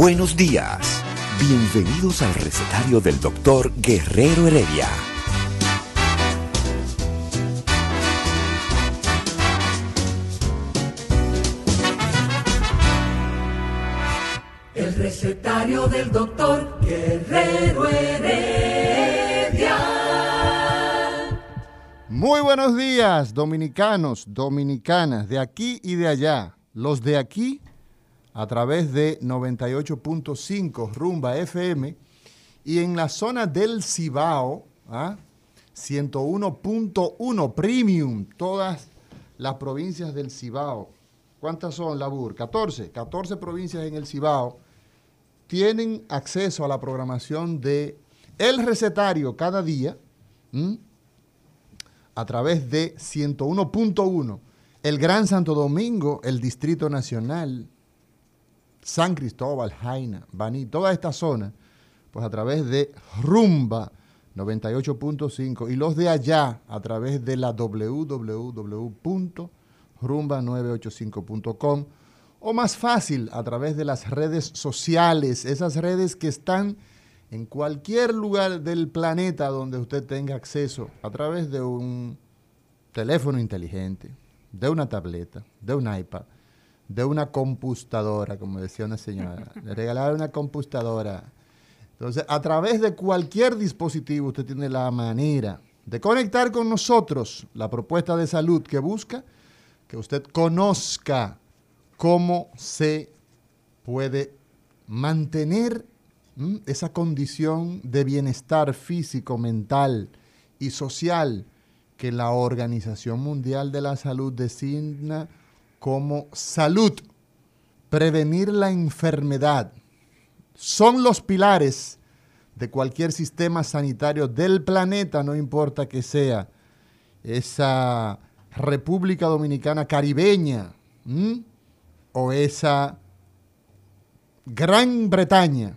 Buenos días. Bienvenidos al recetario del doctor Guerrero Heredia. El recetario del doctor Guerrero Heredia. Muy buenos días, dominicanos, dominicanas, de aquí y de allá. Los de aquí a través de 98.5 Rumba FM y en la zona del Cibao, ¿ah? 101.1 Premium, todas las provincias del Cibao. ¿Cuántas son, Labur? 14, 14 provincias en el Cibao tienen acceso a la programación de El Recetario cada día a través de 101.1, el Gran Santo Domingo, el Distrito Nacional, San Cristóbal, Jaina, Baní, toda esta zona, pues a través de Rumba 98.5 y los de allá a través de la www.rumba985.com o más fácil a través de las redes sociales, esas redes que están en cualquier lugar del planeta donde usted tenga acceso a través de un teléfono inteligente, de una tableta, de un iPad, de una computadora, como decía una señora. Le regalaron una computadora. Entonces, a través de cualquier dispositivo usted tiene la manera de conectar con nosotros la propuesta de salud que busca, que usted conozca cómo se puede mantener esa condición de bienestar físico, mental y social que la Organización Mundial de la Salud designa como salud, prevenir la enfermedad. Son los pilares de cualquier sistema sanitario del planeta, no importa que sea esa República Dominicana caribeña o esa Gran Bretaña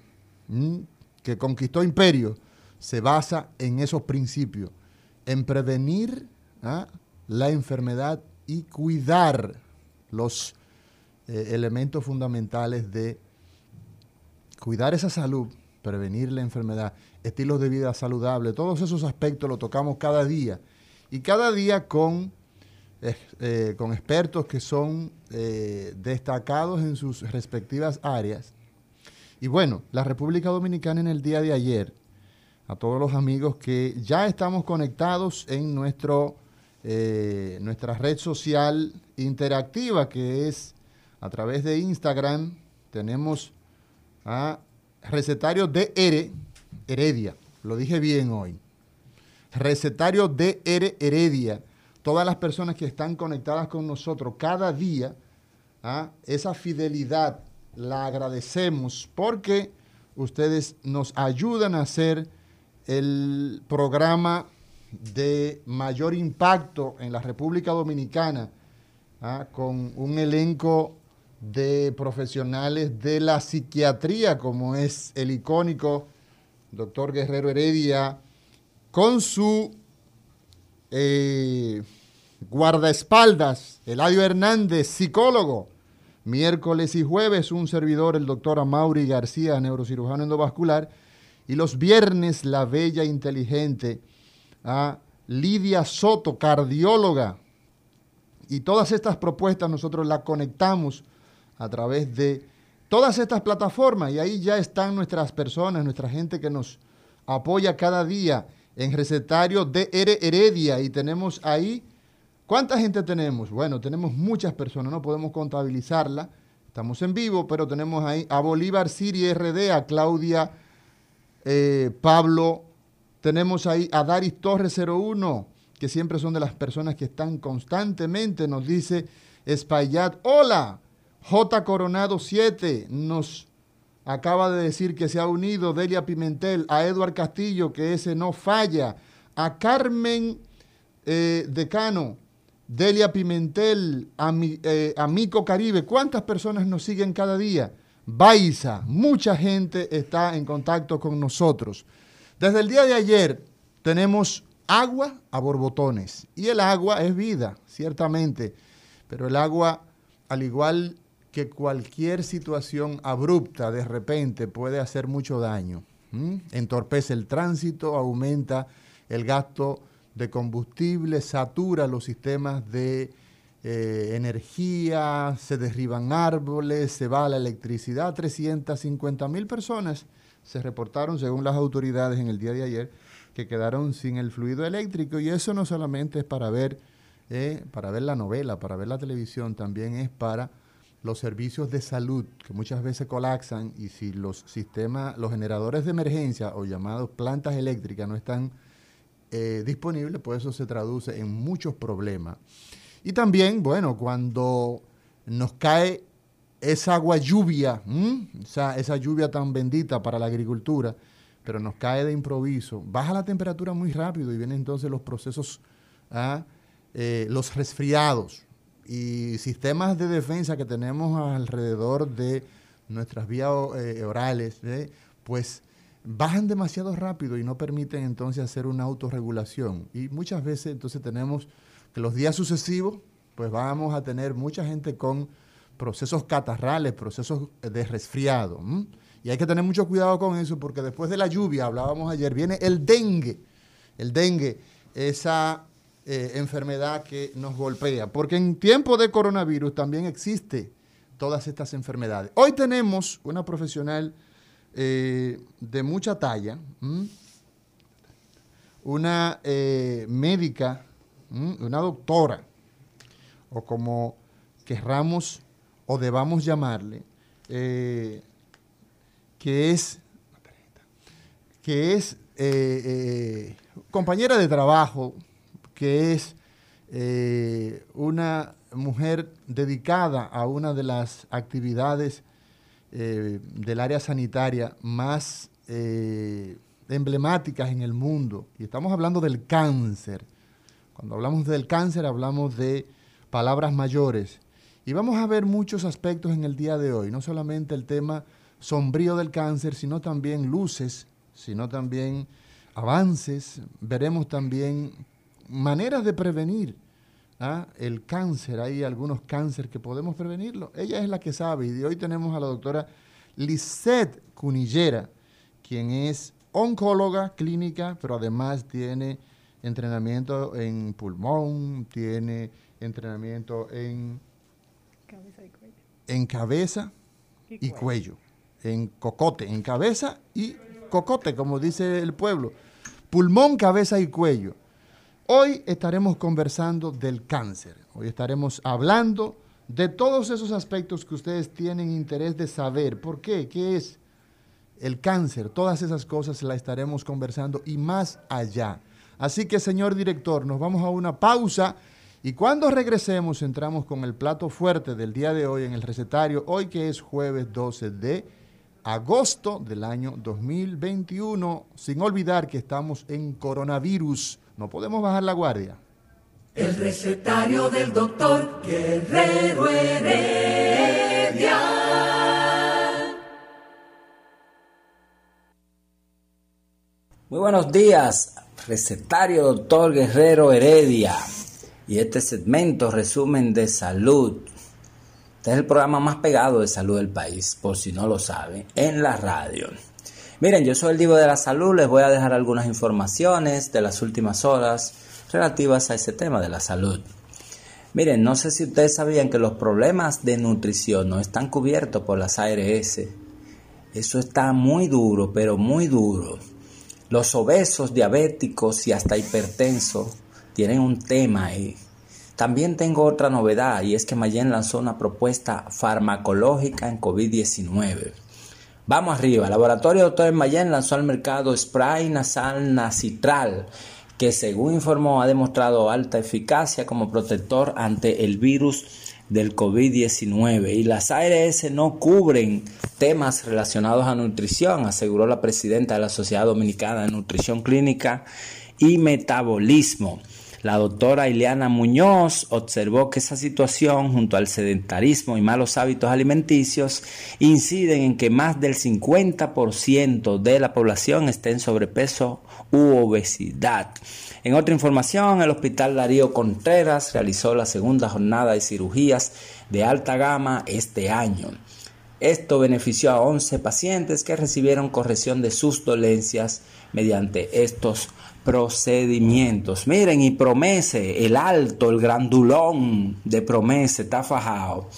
que conquistó imperio, se basa en esos principios, en prevenir ¿ah? la enfermedad y cuidar los eh, elementos fundamentales de cuidar esa salud, prevenir la enfermedad, estilos de vida saludable, todos esos aspectos los tocamos cada día y cada día con, eh, con expertos que son eh, destacados en sus respectivas áreas. Y bueno, la República Dominicana en el día de ayer, a todos los amigos que ya estamos conectados en nuestro eh, nuestra red social interactiva que es a través de Instagram. Tenemos a Recetario DR Heredia. Lo dije bien hoy. Recetario DR Heredia. Todas las personas que están conectadas con nosotros cada día, ¿ah? esa fidelidad la agradecemos porque ustedes nos ayudan a hacer el programa de mayor impacto en la República Dominicana, ¿ah? con un elenco de profesionales de la psiquiatría, como es el icónico doctor Guerrero Heredia, con su eh, guardaespaldas, Eladio Hernández, psicólogo. Miércoles y jueves, un servidor, el doctor Amaury García, neurocirujano endovascular. Y los viernes, la bella inteligente a Lidia Soto, cardióloga. Y todas estas propuestas nosotros las conectamos a través de todas estas plataformas y ahí ya están nuestras personas, nuestra gente que nos apoya cada día en recetario de Heredia y tenemos ahí, ¿cuánta gente tenemos? Bueno, tenemos muchas personas, no podemos contabilizarla, estamos en vivo, pero tenemos ahí a Bolívar Siri RD, a Claudia eh, Pablo Tenemos ahí a Daris Torres 01, que siempre son de las personas que están constantemente. Nos dice Espaillat, hola. J Coronado 7 nos acaba de decir que se ha unido Delia Pimentel, a Eduard Castillo, que ese no falla, a Carmen eh, Decano, Delia Pimentel, a, eh, Mico Caribe. ¿Cuántas personas nos siguen cada día? Baiza, mucha gente está en contacto con nosotros. Desde el día de ayer tenemos agua a borbotones y el agua es vida, ciertamente, pero el agua, al igual que cualquier situación abrupta de repente puede hacer mucho daño. Entorpece el tránsito, aumenta el gasto de combustible, satura los sistemas de eh, energía, se derriban árboles, se va la electricidad. 350 mil personas se reportaron, según las autoridades en el día de ayer, que quedaron sin el fluido eléctrico. Y eso no solamente es para ver, eh, para ver la novela, para ver la televisión, también es para los servicios de salud que muchas veces colapsan y si los sistemas, los generadores de emergencia o llamados plantas eléctricas no están eh, disponibles, pues eso se traduce en muchos problemas. Y también, bueno, cuando nos cae esa agua lluvia, esa, lluvia tan bendita para la agricultura, pero nos cae de improviso, baja la temperatura muy rápido y vienen entonces los procesos, ¿ah? eh, los resfriados, y sistemas de defensa que tenemos alrededor de nuestras vías eh, orales, ¿eh? pues bajan demasiado rápido y no permiten entonces hacer una autorregulación. Y muchas veces entonces tenemos que los días sucesivos, pues vamos a tener mucha gente con procesos catarrales, procesos de resfriado. Y hay que tener mucho cuidado con eso porque después de la lluvia, hablábamos ayer, viene el dengue. El dengue, esa eh, enfermedad que nos golpea, porque en tiempo de coronavirus también existe todas estas enfermedades. Hoy tenemos una profesional eh, de mucha talla, una eh, médica, una doctora, o como querramos o debamos llamarle, que es, que es compañera de trabajo que es eh, una mujer dedicada a una de las actividades eh, del área sanitaria más eh, emblemáticas en el mundo. Y estamos hablando del cáncer. Cuando hablamos del cáncer hablamos de palabras mayores. Y vamos a ver muchos aspectos en el día de hoy, no solamente el tema sombrío del cáncer, sino también luces, sino también avances. Veremos también maneras de prevenir ¿ah? el cáncer. Hay algunos cánceres que podemos prevenirlo. Ella es la que sabe. Y hoy tenemos a la doctora Lisette Cunillera, quien es oncóloga clínica, pero además tiene entrenamiento en pulmón, tiene entrenamiento en. En cabeza y, cuello. En cocote, en cabeza y cocote, como dice el pueblo. Pulmón, cabeza y cuello. Hoy estaremos conversando del cáncer. Hoy estaremos hablando de todos esos aspectos que ustedes tienen interés de saber. ¿Por qué? ¿Qué es el cáncer? Todas esas cosas las estaremos conversando y más allá. Así que, señor director, nos vamos a una pausa y cuando regresemos entramos con el plato fuerte del día de hoy en el recetario, hoy que es jueves 12 de agosto del año 2021, sin olvidar que estamos en coronavirus no podemos bajar la guardia. El recetario del doctor Guerrero Heredia. Muy buenos días, recetario doctor Guerrero Heredia. Y este segmento resumen de salud. Este es el programa más pegado de salud del país, por si no lo saben, en la radio. Miren, yo soy el Divo de la Salud, les voy a dejar algunas informaciones de las últimas horas relativas a ese tema de la salud. Miren, no sé si ustedes sabían que los problemas de nutrición no están cubiertos por las ARS. Eso está muy duro, pero muy duro. Los obesos, diabéticos y hasta hipertensos tienen un tema ahí. También tengo otra novedad y es que Mayen lanzó una propuesta farmacológica en COVID-19 Vamos arriba. Laboratorio Doctor Mayen lanzó al mercado spray nasal nacitral que según informó ha demostrado alta eficacia como protector ante el virus del COVID-19 y las ARS no cubren temas relacionados a nutrición, aseguró la presidenta de la Sociedad Dominicana de Nutrición Clínica y Metabolismo. La doctora Ileana Muñoz observó que esa situación, junto al sedentarismo y malos hábitos alimenticios, inciden en que más del 50% de la población esté en sobrepeso u obesidad. En otra información, el Hospital Darío Contreras realizó la segunda jornada de cirugías de alta gama este año. Esto benefició a 11 pacientes que recibieron corrección de sus dolencias mediante estos procedimientos. Miren, y Promese, el alto, el grandulón de Promese, está fajado.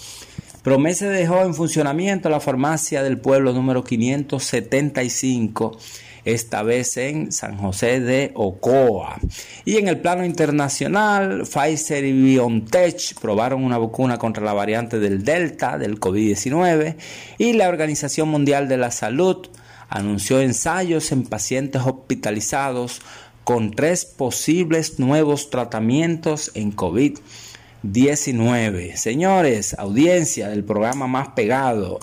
Promese dejó en funcionamiento la farmacia del pueblo número 575, esta vez en San José de Ocoa. Y en el plano internacional, Pfizer y BioNTech probaron una vacuna contra la variante del Delta del COVID-19 y la Organización Mundial de la Salud anunció ensayos en pacientes hospitalizados con tres posibles nuevos tratamientos en COVID-19. Señores, audiencia del programa más pegado.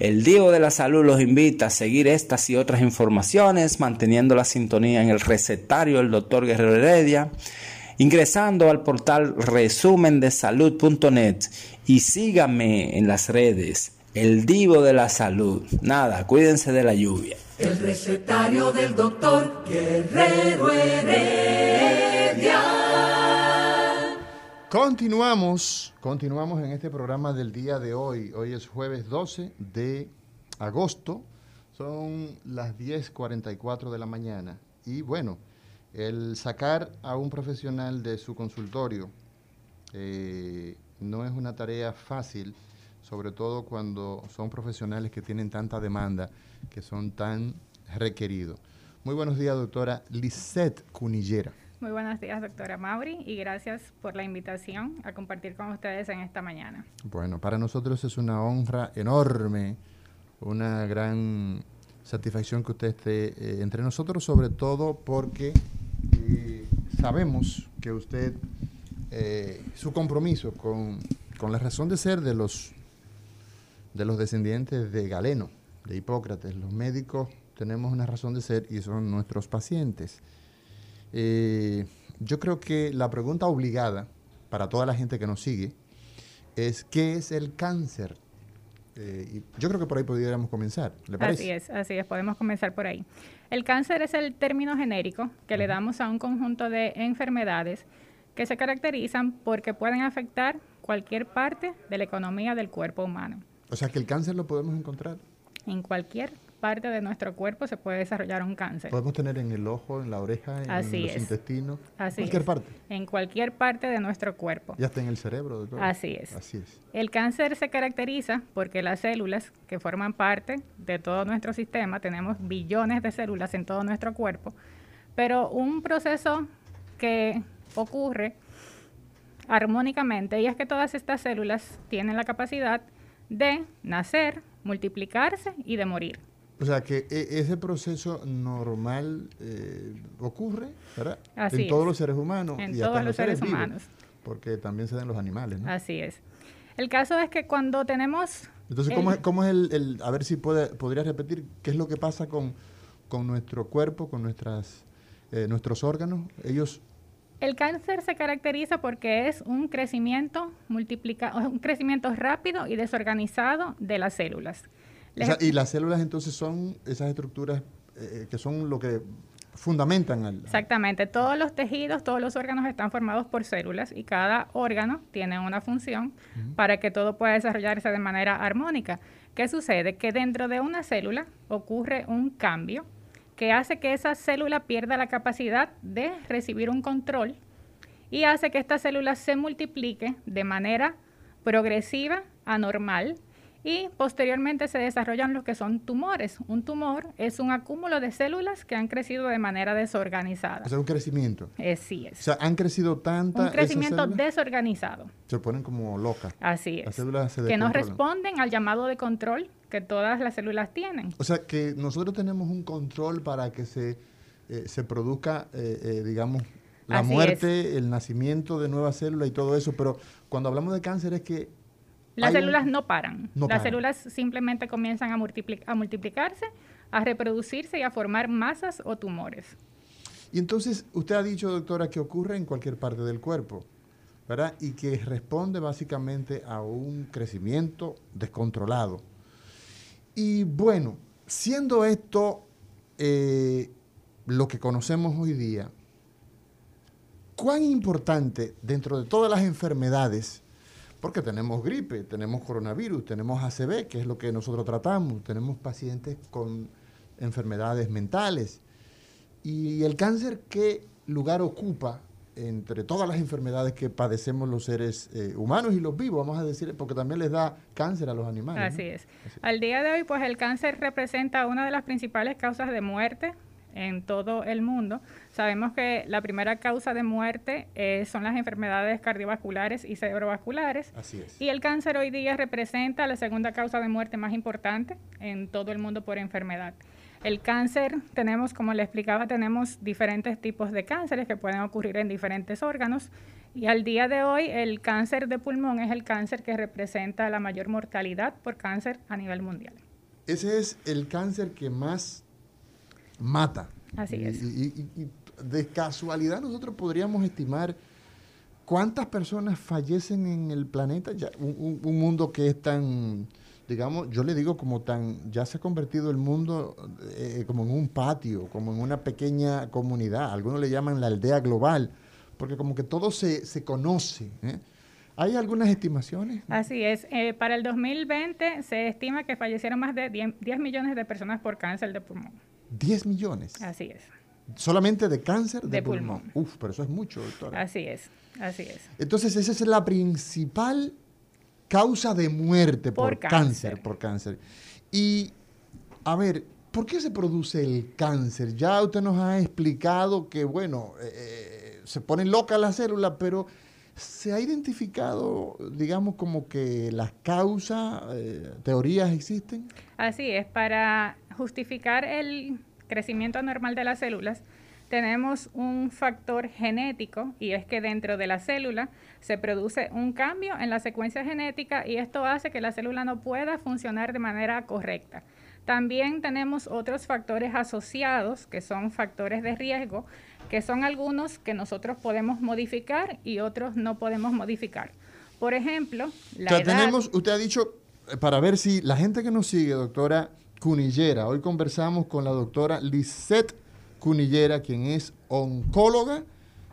El Diego de la Salud los invita a seguir estas y otras informaciones, manteniendo la sintonía en el recetario del doctor Guerrero Heredia, ingresando al portal resumendesalud.net y síganme en las redes, el Divo de la Salud. Nada, cuídense de la lluvia. El recetario del doctor Guerrero Heredia. Continuamos, continuamos en este programa del día de hoy. Hoy es jueves 12 de agosto. Son las 10.44 de la mañana. Y bueno, el sacar a un profesional de su consultorio eh, no es una tarea fácil, sobre todo cuando son profesionales que tienen tanta demanda que son tan requeridos. Muy buenos días, doctora Lisette Cunillera. Muy buenos días, doctora Mauri, y gracias por la invitación a compartir con ustedes en esta mañana. Bueno, para nosotros es una honra enorme, una gran satisfacción que usted esté eh, entre nosotros, sobre todo porque eh, sabemos que usted, eh, su compromiso con, con la razón de ser de los, de los descendientes de Galeno, de Hipócrates. Los médicos tenemos una razón de ser y son nuestros pacientes. Eh, yo creo que la pregunta obligada para toda la gente que nos sigue es ¿qué es el cáncer? Eh, y yo creo que por ahí podríamos comenzar. ¿Le parece? Así es, así es, podemos comenzar por ahí. El cáncer es el término genérico que le damos a un conjunto de enfermedades que se caracterizan porque pueden afectar cualquier parte de la economía del cuerpo humano. O sea que el cáncer lo podemos encontrar. En cualquier parte de nuestro cuerpo se puede desarrollar un cáncer. Podemos tener en el ojo, en la oreja, en Así los es. intestinos, Así cualquier es. parte. En cualquier parte de nuestro cuerpo. Y hasta en el cerebro. doctor. Así es. Así es. El cáncer se caracteriza porque las células que forman parte de todo nuestro sistema, tenemos billones de células en todo nuestro cuerpo, pero un proceso que ocurre armónicamente y es que todas estas células tienen la capacidad de nacer, multiplicarse y de morir. O sea que e- ese proceso normal eh, ocurre, ¿verdad? Así en todos es. los seres humanos En y todos los seres humanos. porque también se dan los animales, ¿no? Así es. El caso es que cuando tenemos... Entonces, el- ¿cómo es, cómo es el, el- a ver si puede, podría repetir qué es lo que pasa con, con nuestro cuerpo, con nuestras, eh, nuestros órganos? Ellos, El cáncer se caracteriza porque es un crecimiento multiplica, un crecimiento rápido y desorganizado de las células. o Les- sea, y las células entonces son esas estructuras eh, que son lo que fundamentan al... Exactamente, todos los tejidos, todos los órganos están formados por células y cada órgano tiene una función para que todo pueda desarrollarse de manera armónica. ¿Qué sucede? Que dentro de una célula ocurre un cambio que hace que esa célula pierda la capacidad de recibir un control y hace que esta célula se multiplique de manera progresiva, anormal, y posteriormente se desarrollan lo que son tumores. Un tumor es un acúmulo de células que han crecido de manera desorganizada. O sea, un crecimiento. Eh, sí O es. sea, han crecido tantas Un crecimiento desorganizado. Se ponen como locas. Así Las es. células se Que no responden al llamado de control que todas las células tienen. O sea, que nosotros tenemos un control para que se, eh, se produzca, eh, eh, digamos, la muerte, el nacimiento de nuevas células y todo eso, pero cuando hablamos de cáncer es que... Las células no paran. Las células simplemente comienzan a, a multiplicarse, a reproducirse y a formar masas o tumores. Y entonces, usted ha dicho, doctora, que ocurre en cualquier parte del cuerpo, ¿verdad? Y que responde básicamente a un crecimiento descontrolado. Y bueno, siendo esto eh, lo que conocemos hoy día, ¿cuán importante dentro de todas las enfermedades, porque tenemos gripe, tenemos coronavirus, tenemos ACV, que es lo que nosotros tratamos, tenemos pacientes con enfermedades mentales, y el cáncer, ¿qué lugar ocupa entre todas las enfermedades que padecemos los seres eh, humanos y los vivos, vamos a decir, porque también les da cáncer a los animales. Así es. Al día de hoy, pues el cáncer representa una de las principales causas de muerte en todo el mundo. Sabemos que la primera causa de muerte eh, son las enfermedades cardiovasculares y cerebrovasculares. Así es. Y el cáncer hoy día representa la segunda causa de muerte más importante en todo el mundo por enfermedad. El cáncer, tenemos, como le explicaba, tenemos diferentes tipos de cánceres que pueden ocurrir en diferentes órganos. Y al día de hoy, el cáncer de pulmón es el cáncer que representa la mayor mortalidad por cáncer a nivel mundial. Ese es el cáncer que más mata. Así es. Y, de casualidad nosotros podríamos estimar cuántas personas fallecen en el planeta, ya, un mundo que es tan digamos, yo le digo como tan, ya se ha convertido el mundo eh, como en un patio, como en una pequeña comunidad, algunos le llaman la aldea global, porque como que todo se, se conoce. ¿eh? ¿Hay algunas estimaciones? Así es. Eh, para el 2020 se estima que fallecieron más de 10, millones de personas por cáncer de pulmón. ¿10 millones? Así es. ¿Solamente de cáncer de, pulmón? Uf, pero eso es mucho, doctora. Así es, así es. Entonces, esa es la principal causa de muerte por, cáncer. por cáncer. Y, a ver, ¿por qué se produce el cáncer? Ya usted nos ha explicado que, bueno, eh, eh, se ponen locas las células, pero se ha identificado, digamos, como que las causas, eh, teorías existen. Así es, para justificar el crecimiento anormal de las células, tenemos un factor genético y es que dentro de la célula se produce un cambio en la secuencia genética y esto hace que la célula no pueda funcionar de manera correcta. También tenemos otros factores asociados que son factores de riesgo, que son algunos que nosotros podemos modificar y otros no podemos modificar. Por ejemplo, la edad, tenemos, usted ha dicho, eh, para ver si la gente que nos sigue, doctora Cunillera, hoy conversamos con la doctora Lisette Cunillera, quien es oncóloga,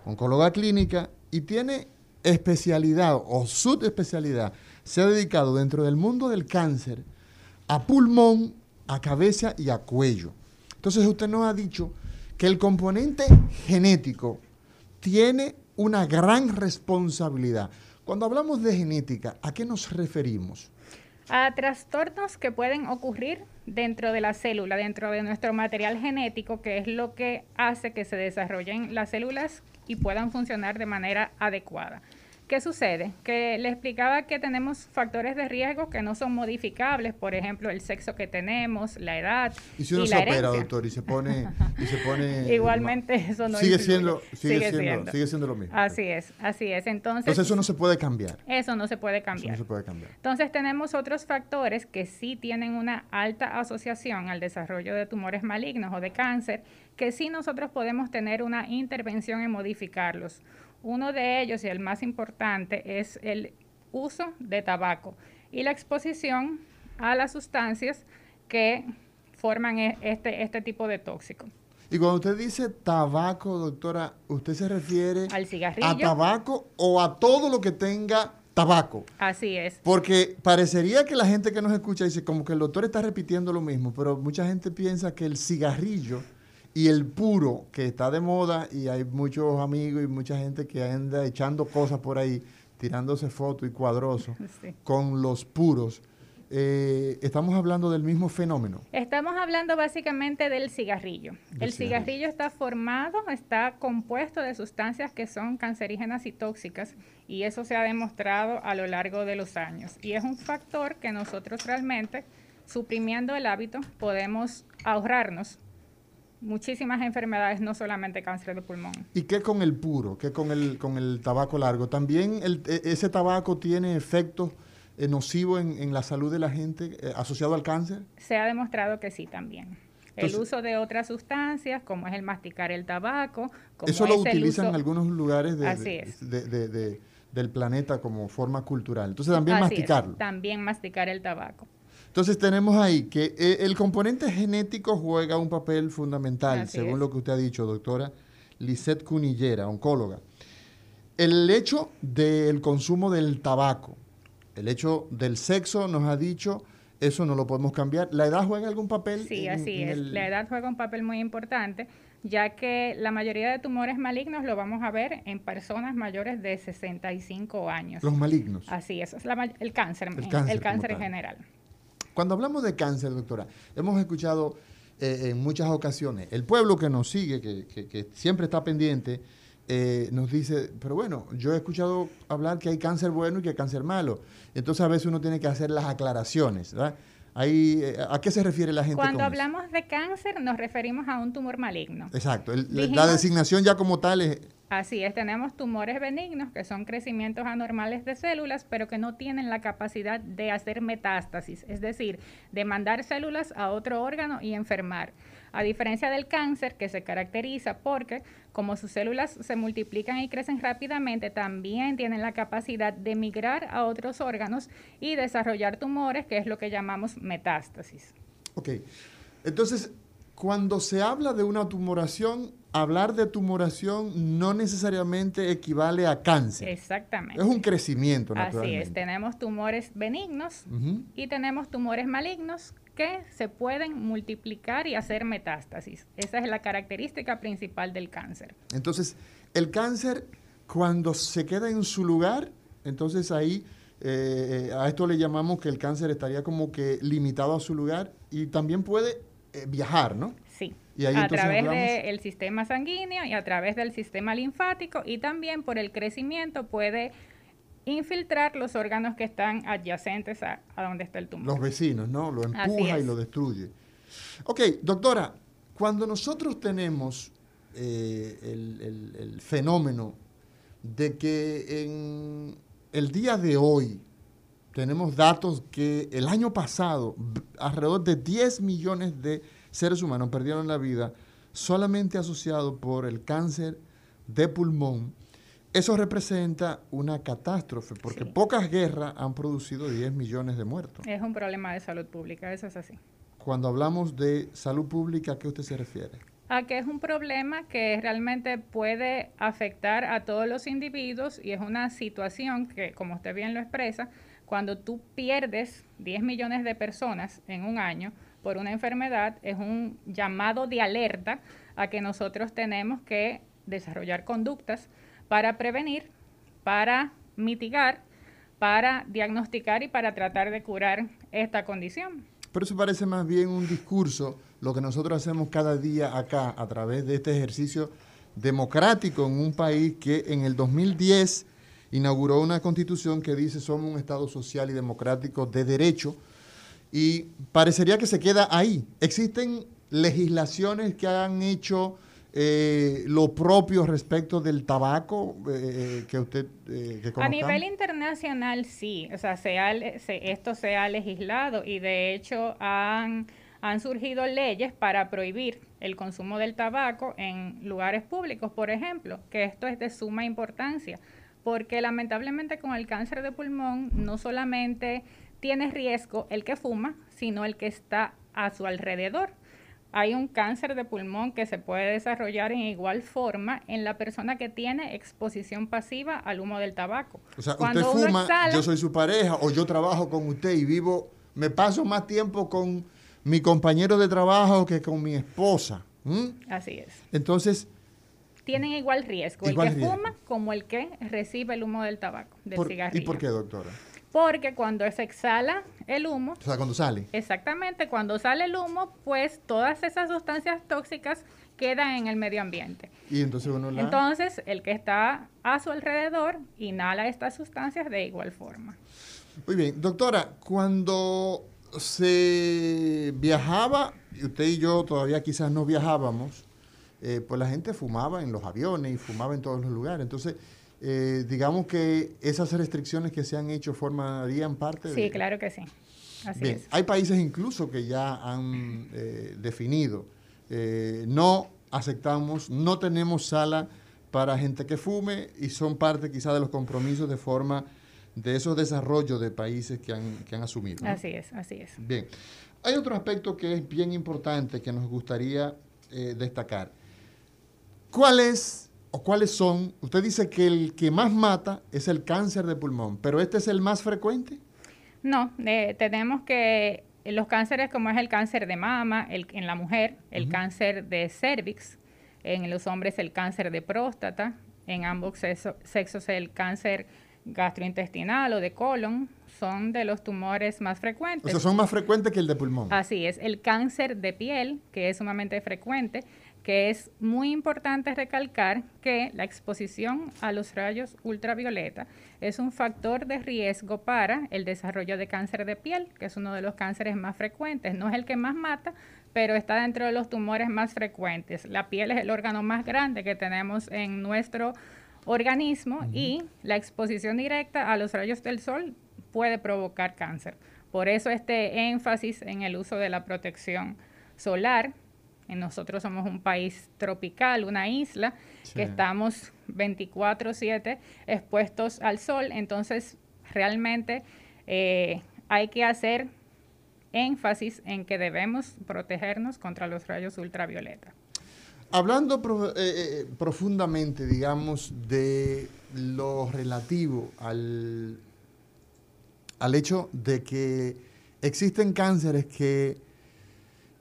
oncóloga clínica y tiene especialidad o subespecialidad. Se ha dedicado dentro del mundo del cáncer a pulmón, a cabeza y a cuello. Entonces usted nos ha dicho que el componente genético tiene una gran responsabilidad. Cuando hablamos de genética, ¿a qué nos referimos? a trastornos que pueden ocurrir dentro de la célula, dentro de nuestro material genético, que es lo que hace que se desarrollen las células y puedan funcionar de manera adecuada. ¿Qué sucede? Que le explicaba que tenemos factores de riesgo que no son modificables, por ejemplo, el sexo que tenemos, la edad. Y si uno se opera, doctor, y se pone. Y se pone Igualmente, eso no sigue siendo, sigue, siendo, sigue siendo lo mismo. Así es, así es. Entonces, Entonces, eso no se puede cambiar. Eso no se puede cambiar. Eso no se puede cambiar. Entonces, tenemos otros factores que sí tienen una alta asociación al desarrollo de tumores malignos o de cáncer, que sí nosotros podemos tener una intervención en modificarlos. Uno de ellos, y el más importante, es el uso de tabaco y la exposición a las sustancias que forman e, este, este tipo de tóxico. Y cuando usted dice tabaco, doctora, ¿usted se refiere al cigarrillo? a tabaco o a todo lo que tenga tabaco? Así es. Porque parecería que la gente que nos escucha dice como que el doctor está repitiendo lo mismo, pero mucha gente piensa que el cigarrillo y el puro, que está de moda y hay muchos amigos y mucha gente que anda echando cosas por ahí, tirándose fotos y cuadrosos con los puros. Eh, estamos hablando del mismo fenómeno. Estamos hablando básicamente del cigarrillo. el cigarrillo. está formado, está compuesto de sustancias que son cancerígenas y tóxicas y eso se ha demostrado a lo largo de los años. Y es un factor que nosotros realmente suprimiendo el hábito, podemos ahorrarnos muchísimas enfermedades, no solamente cáncer de pulmón. ¿Y qué con el puro? ¿Qué con el, con el tabaco largo? ¿También el, e, ese tabaco tiene efectos eh, nocivos en, en, la salud de la gente eh, asociado al cáncer? Se ha demostrado que sí también. el uso de otras sustancias, como es el masticar el tabaco. Como eso lo utilizan en algunos lugares de, del planeta como forma cultural. Entonces también masticarlo. también masticar el tabaco. Entonces tenemos ahí que eh, el componente genético juega un papel fundamental, según lo que usted ha dicho, doctora Lisette Cunillera, oncóloga. El hecho del consumo del tabaco, el hecho del sexo, nos ha dicho, eso no lo podemos cambiar. ¿La edad juega algún papel? Sí, así es. La edad juega un papel muy importante, ya que la mayoría de tumores malignos lo vamos a ver en personas mayores de 65 años. Los malignos. Así es, es el cáncer, el cáncer en general. Cuando hablamos de cáncer, doctora, hemos escuchado eh, en muchas ocasiones, el pueblo que nos sigue, que, siempre está pendiente, eh, nos dice, pero bueno, yo he escuchado hablar que hay cáncer bueno y que hay cáncer malo. Entonces a veces uno tiene que hacer las aclaraciones, ¿verdad? Eh, ¿A qué se refiere la gente? Cuando hablamos de cáncer nos referimos a un tumor maligno. Exacto. la designación ya como tal es... Así es, tenemos tumores benignos que son crecimientos anormales de células, pero que no tienen la capacidad de hacer metástasis, es decir, de mandar células a otro órgano y enfermar. A diferencia del cáncer, que se caracteriza porque como sus células se multiplican y crecen rápidamente, también tienen la capacidad de migrar a otros órganos y desarrollar tumores, que es lo que llamamos metástasis. Ok, entonces, cuando se habla de una tumoración, hablar de tumoración no necesariamente equivale a cáncer. Exactamente. Es un crecimiento, naturalmente. Así es, tenemos tumores benignos y tenemos tumores malignos que se pueden multiplicar y hacer metástasis. Esa es la característica principal del cáncer. Entonces, el cáncer, cuando se queda en su lugar, entonces ahí eh, a esto le llamamos que el cáncer estaría como que limitado a su lugar y también puede eh, viajar, ¿no? Sí a través del sistema sanguíneo y a través del sistema linfático y también por el crecimiento puede infiltrar los órganos que están adyacentes a, donde está el tumor. Los vecinos, ¿no? Lo empuja y lo destruye. Ok, doctora, cuando nosotros tenemos eh, el, el fenómeno de que en el día de hoy tenemos datos que el año pasado alrededor de 10 millones de seres humanos perdieron la vida solamente asociado por el cáncer de pulmón, eso representa una catástrofe, porque pocas guerras han producido 10 millones de muertos. Es un problema de salud pública, eso es así. Cuando hablamos de salud pública, ¿a qué usted se refiere? A que es un problema que realmente puede afectar a todos los individuos y es una situación que, como usted bien lo expresa, cuando tú pierdes 10 millones de personas en un año, por una enfermedad es un llamado de alerta a que nosotros tenemos que desarrollar conductas para prevenir, para mitigar, para diagnosticar y para tratar de curar esta condición. Pero eso parece más bien un discurso, lo que nosotros hacemos cada día acá a través de este ejercicio democrático en un país que en el 2010 inauguró una constitución que dice somos un Estado social y democrático de derecho, y parecería que se queda ahí. Existen legislaciones que han hecho eh, lo propio respecto del tabaco eh, que usted eh, A nivel internacional sí, o sea, esto se ha legislado y de hecho han, han surgido leyes para prohibir el consumo del tabaco en lugares públicos, por ejemplo, que esto es de suma importancia, porque lamentablemente con el cáncer de pulmón no solamente tiene riesgo el que fuma, sino el que está a su alrededor. Hay un cáncer de pulmón que se puede desarrollar en igual forma en la persona que tiene exposición pasiva al humo del tabaco. O sea, usted fuma, yo soy su pareja o yo trabajo con usted y vivo, me paso más tiempo con mi compañero de trabajo que con mi esposa. Así es. Entonces... Tienen igual riesgo el que fuma como el que recibe el humo del tabaco, del cigarrillo. ¿Y por qué, doctora? Porque cuando se exhala el humo... O sea, cuando sale. Exactamente, cuando sale el humo, pues todas esas sustancias tóxicas quedan en el medio ambiente. Y entonces uno la... Entonces, el que está a su alrededor inhala estas sustancias de igual forma. Muy bien, doctora, cuando se viajaba, y usted y yo todavía quizás no viajábamos, eh, pues la gente fumaba en los aviones y fumaba en todos los lugares. Entonces, eh, digamos que esas restricciones que se han hecho formarían parte sí, de... Sí, claro que sí. Así Bien, es. hay países incluso que ya han eh, definido, no aceptamos, no tenemos sala para gente que fume y son parte quizás de los compromisos de forma de esos desarrollos de países que han, que han asumido. Así es, así es. Bien. Hay otro aspecto que es bien importante que nos gustaría destacar. ¿Cuál es o cuáles son? Usted dice que el que más mata es el cáncer de pulmón, pero ¿este es el más frecuente? No, eh, tenemos que los cánceres como es el cáncer de mama el, en la mujer, el cáncer de cervix, en los hombres el cáncer de próstata, en ambos sexos el cáncer gastrointestinal o de colon, son de los tumores más frecuentes. O sea, son más frecuentes que el de pulmón. Así es, el cáncer de piel, que es sumamente frecuente, que es muy importante recalcar que la exposición a los rayos ultravioleta es un factor de riesgo para el desarrollo de cáncer de piel, que es uno de los cánceres más frecuentes. No es el que más mata, pero está dentro de los tumores más frecuentes. La piel es el órgano más grande que tenemos en nuestro organismo y la exposición directa a los rayos del sol puede provocar cáncer. Por eso este énfasis en el uso de la protección solar nosotros somos un país tropical, una isla, que estamos 24/7 expuestos al sol, entonces realmente eh, hay que hacer énfasis en que debemos protegernos contra los rayos ultravioleta. Hablando eh, eh, profundamente, digamos, de lo relativo al, al hecho de que existen cánceres que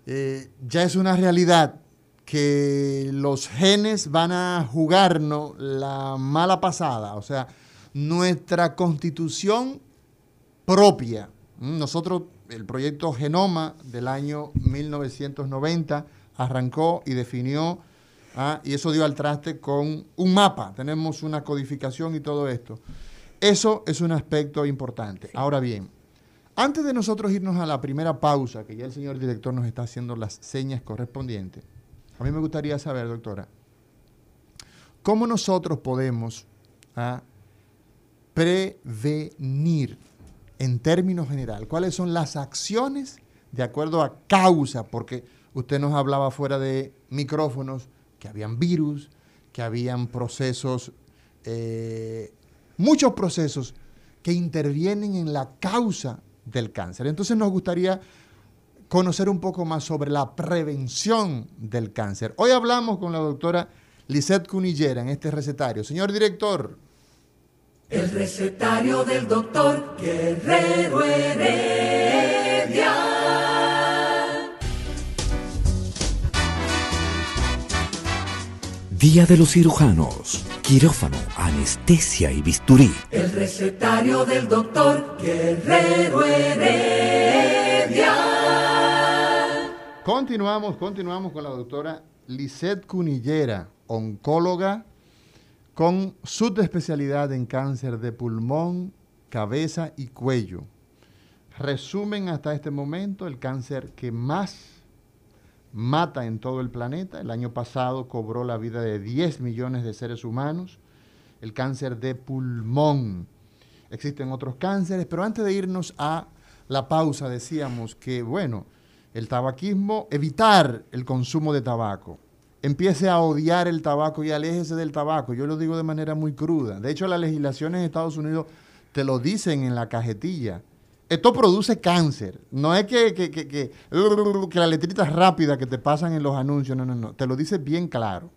eh, ya es una realidad que los genes van a jugarnos la mala pasada, o sea, nuestra constitución propia. Nosotros, el proyecto Genoma del año 1990 arrancó y definió, ah, y eso dio al traste con un mapa, tenemos una codificación y todo esto. Eso es un aspecto importante. Ahora bien, antes de nosotros irnos a la primera pausa, que ya el señor director nos está haciendo las señas correspondientes, a mí me gustaría saber, doctora, cómo nosotros podemos ah, prevenir en términos general, cuáles son las acciones de acuerdo a causa, porque usted nos hablaba fuera de micrófonos que habían virus, que habían procesos, eh, muchos procesos que intervienen en la causa del cáncer. Entonces nos gustaría conocer un poco más sobre la prevención del cáncer. Hoy hablamos con la doctora Lisette Cunillera en este recetario. Señor director. El recetario del doctor Guerrero Heredia. Día de los cirujanos, quirófano, anestesia y bisturí. El recetario del doctor Guerrero Heredia. Continuamos, continuamos con la doctora Lisette Cunillera, oncóloga con subespecialidad en cáncer de pulmón, cabeza y cuello. Resumen hasta este momento el cáncer que más mata en todo el planeta. El año pasado cobró la vida de 10 millones de seres humanos. El cáncer de pulmón. Existen otros cánceres, pero antes de irnos a la pausa decíamos que, bueno, el tabaquismo, evitar el consumo de tabaco. Empiece a odiar el tabaco y aléjese del tabaco. Yo lo digo de manera muy cruda. De hecho, las legislaciones en Estados Unidos te lo dicen en la cajetilla esto produce cáncer. No es que, que, que, que, la letrita rápida que te pasan en los anuncios, no, no, no. Te lo dice bien claro.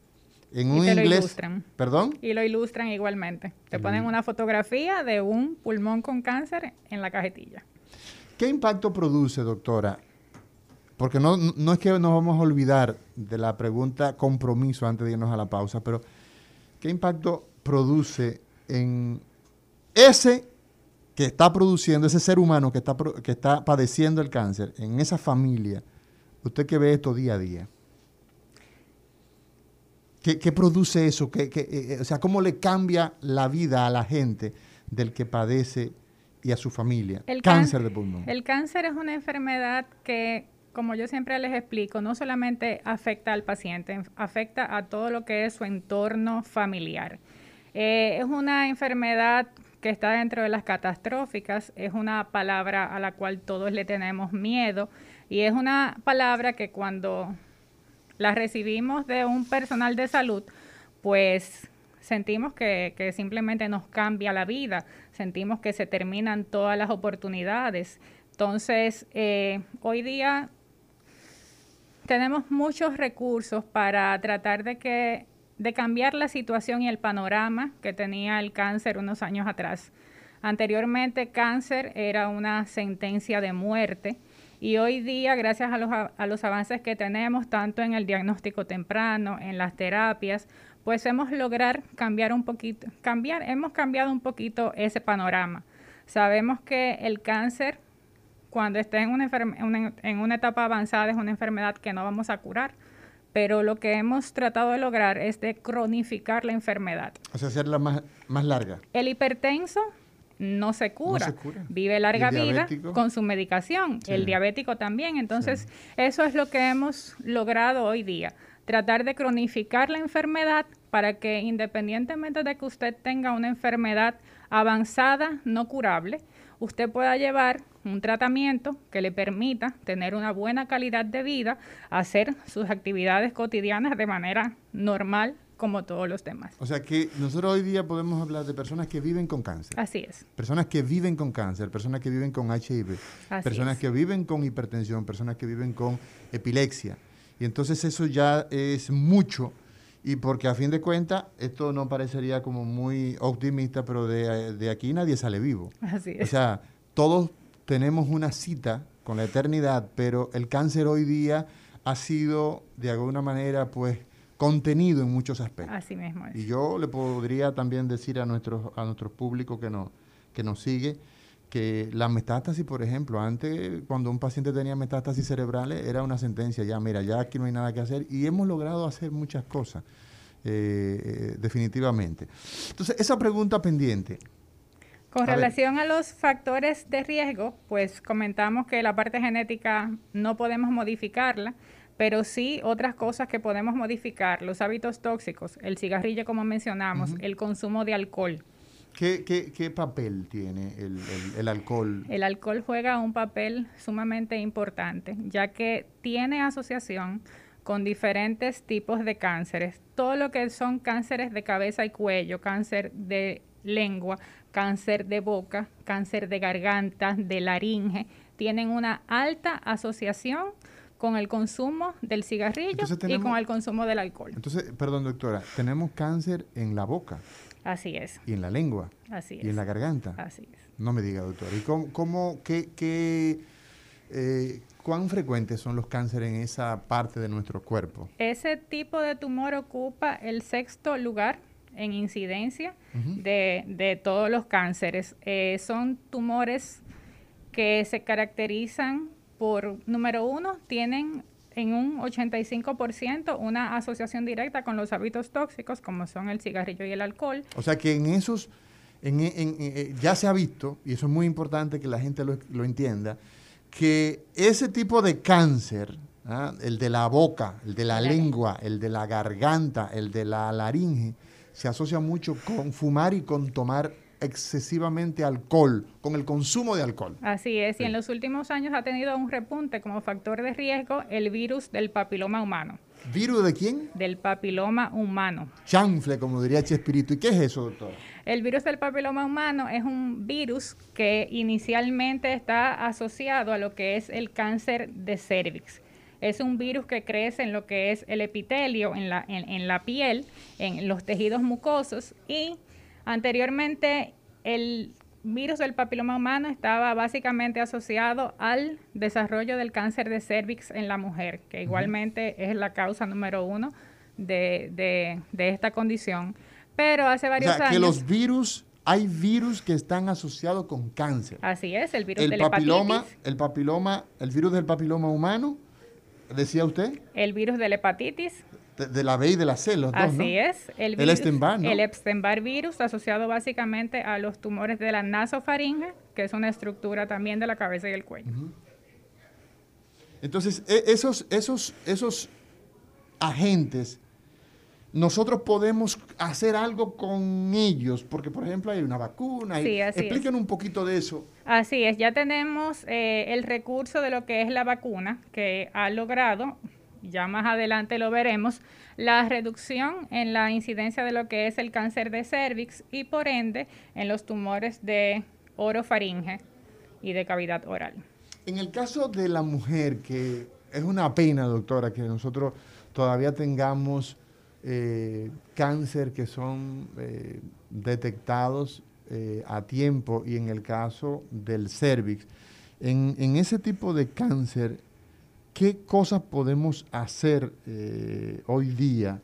En un inglés. Lo ilustran. ¿Perdón? Y lo ilustran igualmente. Te ponen una fotografía de un pulmón con cáncer en la cajetilla. ¿Qué impacto produce, doctora? Porque no, no es que nos vamos a olvidar de la pregunta compromiso antes de irnos a la pausa, pero ¿qué impacto produce en ese que está produciendo, ese ser humano que está, que está padeciendo el cáncer, en esa familia, usted que ve esto día a día, ¿qué, produce eso? ¿Qué, eh, eh, o sea, ¿cómo le cambia la vida a la gente del que padece y a su familia. El cáncer de pulmón. El cáncer es una enfermedad que, como yo siempre les explico, no solamente afecta al paciente, afecta a todo lo que es su entorno familiar. Eh, es una enfermedad que está dentro de las catastróficas, es una palabra a la cual todos le tenemos miedo y es una palabra que cuando la recibimos de un personal de salud, pues sentimos que, que simplemente nos cambia la vida, sentimos que se terminan todas las oportunidades. Entonces, eh, hoy día tenemos muchos recursos para tratar de que de cambiar la situación y el panorama que tenía el cáncer unos años atrás. Anteriormente, cáncer era una sentencia de muerte y hoy día, gracias a los, a, los avances que tenemos, tanto en el diagnóstico temprano, en las terapias, pues hemos logrado cambiar un poquito, cambiar, hemos cambiado un poquito ese panorama. Sabemos que el cáncer, cuando está en una- en una etapa avanzada, es una enfermedad que no vamos a curar, pero lo que hemos tratado de lograr es de cronificar la enfermedad. O sea, hacerla más, más larga. El hipertenso no se cura, se cura. vive larga ¿Y el vida con su medicación, Sí. el diabético también. Entonces, eso es lo que hemos logrado hoy día, tratar de cronificar la enfermedad para que independientemente de que usted tenga una enfermedad avanzada, no curable, usted pueda llevar un tratamiento que le permita tener una buena calidad de vida, hacer sus actividades cotidianas de manera normal como todos los demás. O sea que nosotros hoy día podemos hablar de personas que viven con cáncer. Así es. Personas que viven con cáncer, personas que viven con HIV, Así personas es. que viven con hipertensión, personas que viven con epilepsia. Y entonces eso ya es mucho. Y porque a fin de cuentas, esto no parecería como muy optimista, pero de, de aquí nadie sale vivo. Así O es. sea, todos tenemos una cita con la eternidad, pero el cáncer hoy día ha sido de alguna manera pues contenido en muchos aspectos. Así mismo es. Y yo le podría también decir a nuestros a nuestro público que nos, que nos sigue que la metástasis, por ejemplo, antes cuando un paciente tenía metástasis cerebrales era una sentencia, ya mira, ya aquí no hay nada que hacer y hemos logrado hacer muchas cosas, eh, eh, definitivamente. Entonces, esa pregunta pendiente, Con A ver. relación a los factores de riesgo, pues comentamos que la parte genética no podemos modificarla, pero sí otras cosas que podemos modificar, los hábitos tóxicos, el cigarrillo como mencionamos, el consumo de alcohol. ¿qué, qué, qué papel tiene el, el- el alcohol? El alcohol juega un papel sumamente importante, ya que tiene asociación con diferentes tipos de cánceres. Todo lo que son cánceres de cabeza y cuello, cáncer de lengua, cáncer de boca, cáncer de garganta, de laringe, tienen una alta asociación con el consumo del cigarrillo Entonces y con el consumo del alcohol. Entonces, perdón doctora, tenemos cáncer en la boca Así es, y en la lengua así y en es. la garganta. Así es. No me diga, doctor. ¿Y cómo, cómo- qué, qué, eh, cuán frecuentes son los cánceres en esa parte de nuestro cuerpo? Ese tipo de tumor ocupa el sexto lugar en incidencia de, de todos los cánceres. Eh, son tumores que se caracterizan por, número uno, tienen en un 85% una asociación directa con los hábitos tóxicos, como son el cigarrillo y el alcohol. O sea que en esos, en, en- en- eh, ya se ha visto, y eso es muy importante que la gente lo, lo entienda, que ese tipo de cáncer, ¿ah? el de la boca, el de La lengua, el de la garganta, el de la laringe, se asocia mucho con fumar y con tomar excesivamente alcohol, con el consumo de alcohol. Así es, Sí. y en los últimos años ha tenido un repunte como factor de riesgo el virus del papiloma humano. ¿Virus de quién? Del papiloma humano. Chanfle, como diría Chespirito. ¿Y qué es eso, doctor? El virus del papiloma humano es un virus que inicialmente está asociado a lo que es el cáncer de cervix. Es un virus que crece en lo que es el epitelio, en la, en, en la piel, en los tejidos mucosos y anteriormente el virus del papiloma humano estaba básicamente asociado al desarrollo del cáncer de cervix en la mujer, que igualmente es la causa número uno de, de- de esta condición. Pero hace O varios sea, años... que los virus, hay virus que están asociados con cáncer. Así es, el virus El de la papiloma, hepatitis, el papiloma, el virus del papiloma humano, decía usted, el virus de la hepatitis, de, de la B y de la C, los dos, así ¿no? es, el, El virus- Epstein-Barr, ¿no? el Epstein-Barr virus asociado básicamente a los tumores de la nasofaringe, que es una estructura también de la cabeza y el cuello. Entonces, e, esos, esos, esos agentes, nosotros podemos hacer algo con ellos, porque por ejemplo hay una vacuna. Sí, expliquen un poquito de eso. Así es, ya tenemos eh, el recurso de lo que es la vacuna, que ha logrado, ya más adelante lo veremos, la reducción en la incidencia de lo que es el cáncer de cervix y por ende en los tumores de orofaringe y de cavidad oral. En el caso de la mujer, que es una pena, doctora, que nosotros todavía tengamos eh, cáncer que son eh, detectados eh, a tiempo y en el caso del cervix. En, ese tipo de cáncer, ¿qué cosas podemos hacer hoy día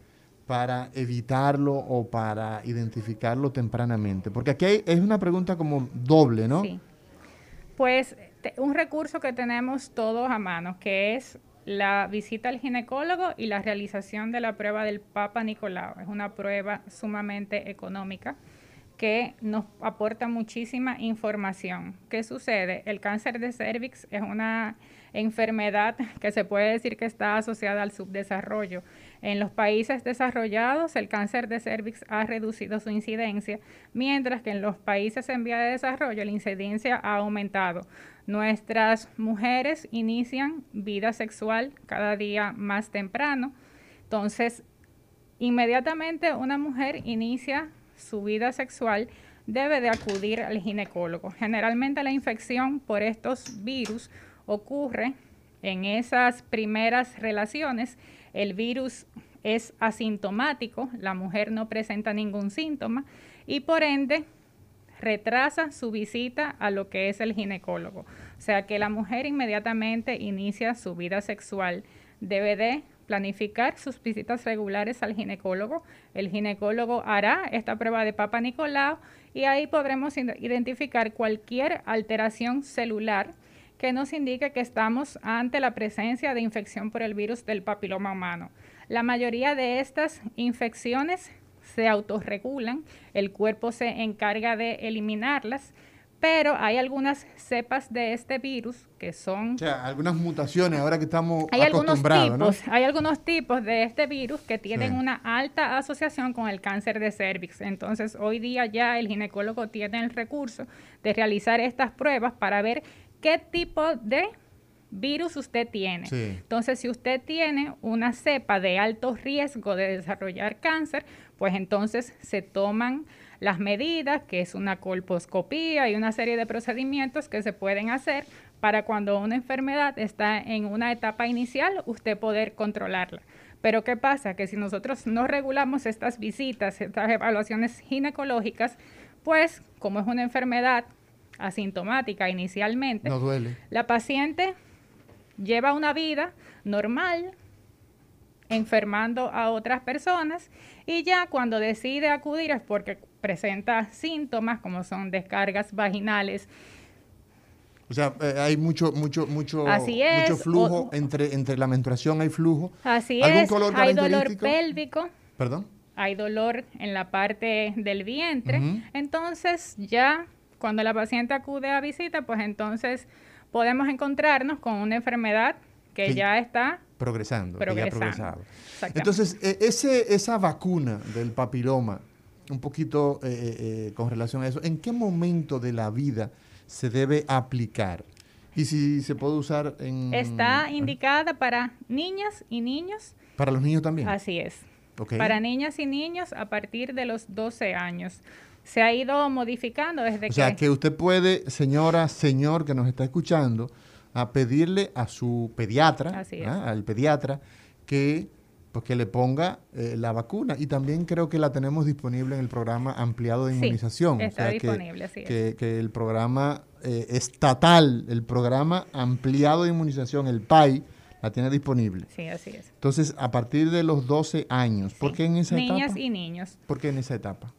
para evitarlo o para identificarlo tempranamente? Porque aquí es una pregunta como doble, ¿no? Sí. Pues un recurso que tenemos todos a mano, que es la visita al ginecólogo y la realización de la prueba del Papa Nicolau. Es una prueba sumamente económica que nos aporta muchísima información. ¿Qué sucede? El cáncer de cervix es una enfermedad que se puede decir que está asociada al subdesarrollo. En los países desarrollados, el cáncer de cervix ha reducido su incidencia, mientras que en los países en vía de desarrollo la incidencia ha aumentado. Nuestras mujeres inician vida sexual cada día más temprano. Entonces, inmediatamente una mujer inicia su vida sexual, debe de acudir al ginecólogo. Generalmente la infección por estos virus ocurre en esas primeras relaciones. El virus es asintomático, la mujer no presenta ningún síntoma y por ende retrasa su visita a lo que es el ginecólogo. O sea que la mujer inmediatamente inicia su vida sexual. Debe de planificar sus visitas regulares al ginecólogo. El ginecólogo hará esta prueba de Papa Nicolau y ahí podremos identificar cualquier alteración celular que nos indique que estamos ante la presencia de infección por el virus del papiloma humano. La mayoría de estas infecciones se autorregulan, el cuerpo se encarga de eliminarlas, pero hay algunas cepas de este virus que son... O sea, algunas mutaciones ahora que estamos hay acostumbrados, algunos tipos, Hay algunos tipos de este virus que tienen una alta asociación con el cáncer de cervix. Entonces, hoy día ya el ginecólogo tiene el recurso de realizar estas pruebas para ver qué tipo de virus usted tiene. Entonces, si usted tiene una cepa de alto riesgo de desarrollar cáncer, pues entonces se toman las medidas, que es una colposcopía y una serie de procedimientos que se pueden hacer para cuando una enfermedad está en una etapa inicial, usted poder controlarla. Pero ¿qué pasa? Que si nosotros no regulamos estas visitas, estas evaluaciones ginecológicas, pues como es una enfermedad asintomática inicialmente, no duele. la paciente lleva una vida normal, enfermando a otras personas y ya cuando decide acudir es porque presenta síntomas como son descargas vaginales. O sea, eh, hay mucho, mucho, mucho, mucho flujo entre, entre la menstruación, hay flujo. Así es, hay dolor pélvico. Perdón. Hay dolor en la parte del vientre. Entonces, ya cuando la paciente acude a visita, pues entonces podemos encontrarnos con una enfermedad que ya está progresando, Que ya ha. Entonces, e, ese, esa vacuna del papiloma, un poquito eh, eh, eh, con relación a eso, ¿en qué momento de la vida se debe aplicar? Y si se puede usar en... Está indicada para niñas y niños. ¿Para los niños también? Así es. Para niñas y niños a partir de los 12 años. Se ha ido modificando desde que... O sea, que usted puede, señora, señor que nos está escuchando, a pedirle a su pediatra, ¿ah? al pediatra, que pues que le ponga eh, la vacuna. Y también creo que la tenemos disponible en el programa ampliado de inmunización. está disponible, que, que, el programa eh, estatal, el programa ampliado de inmunización, el PAI, la tiene disponible. Sí, así es. Entonces, a partir de los 12 años, ¿por qué en esa etapa? Niñas y niños. ¿Por qué en esa etapa?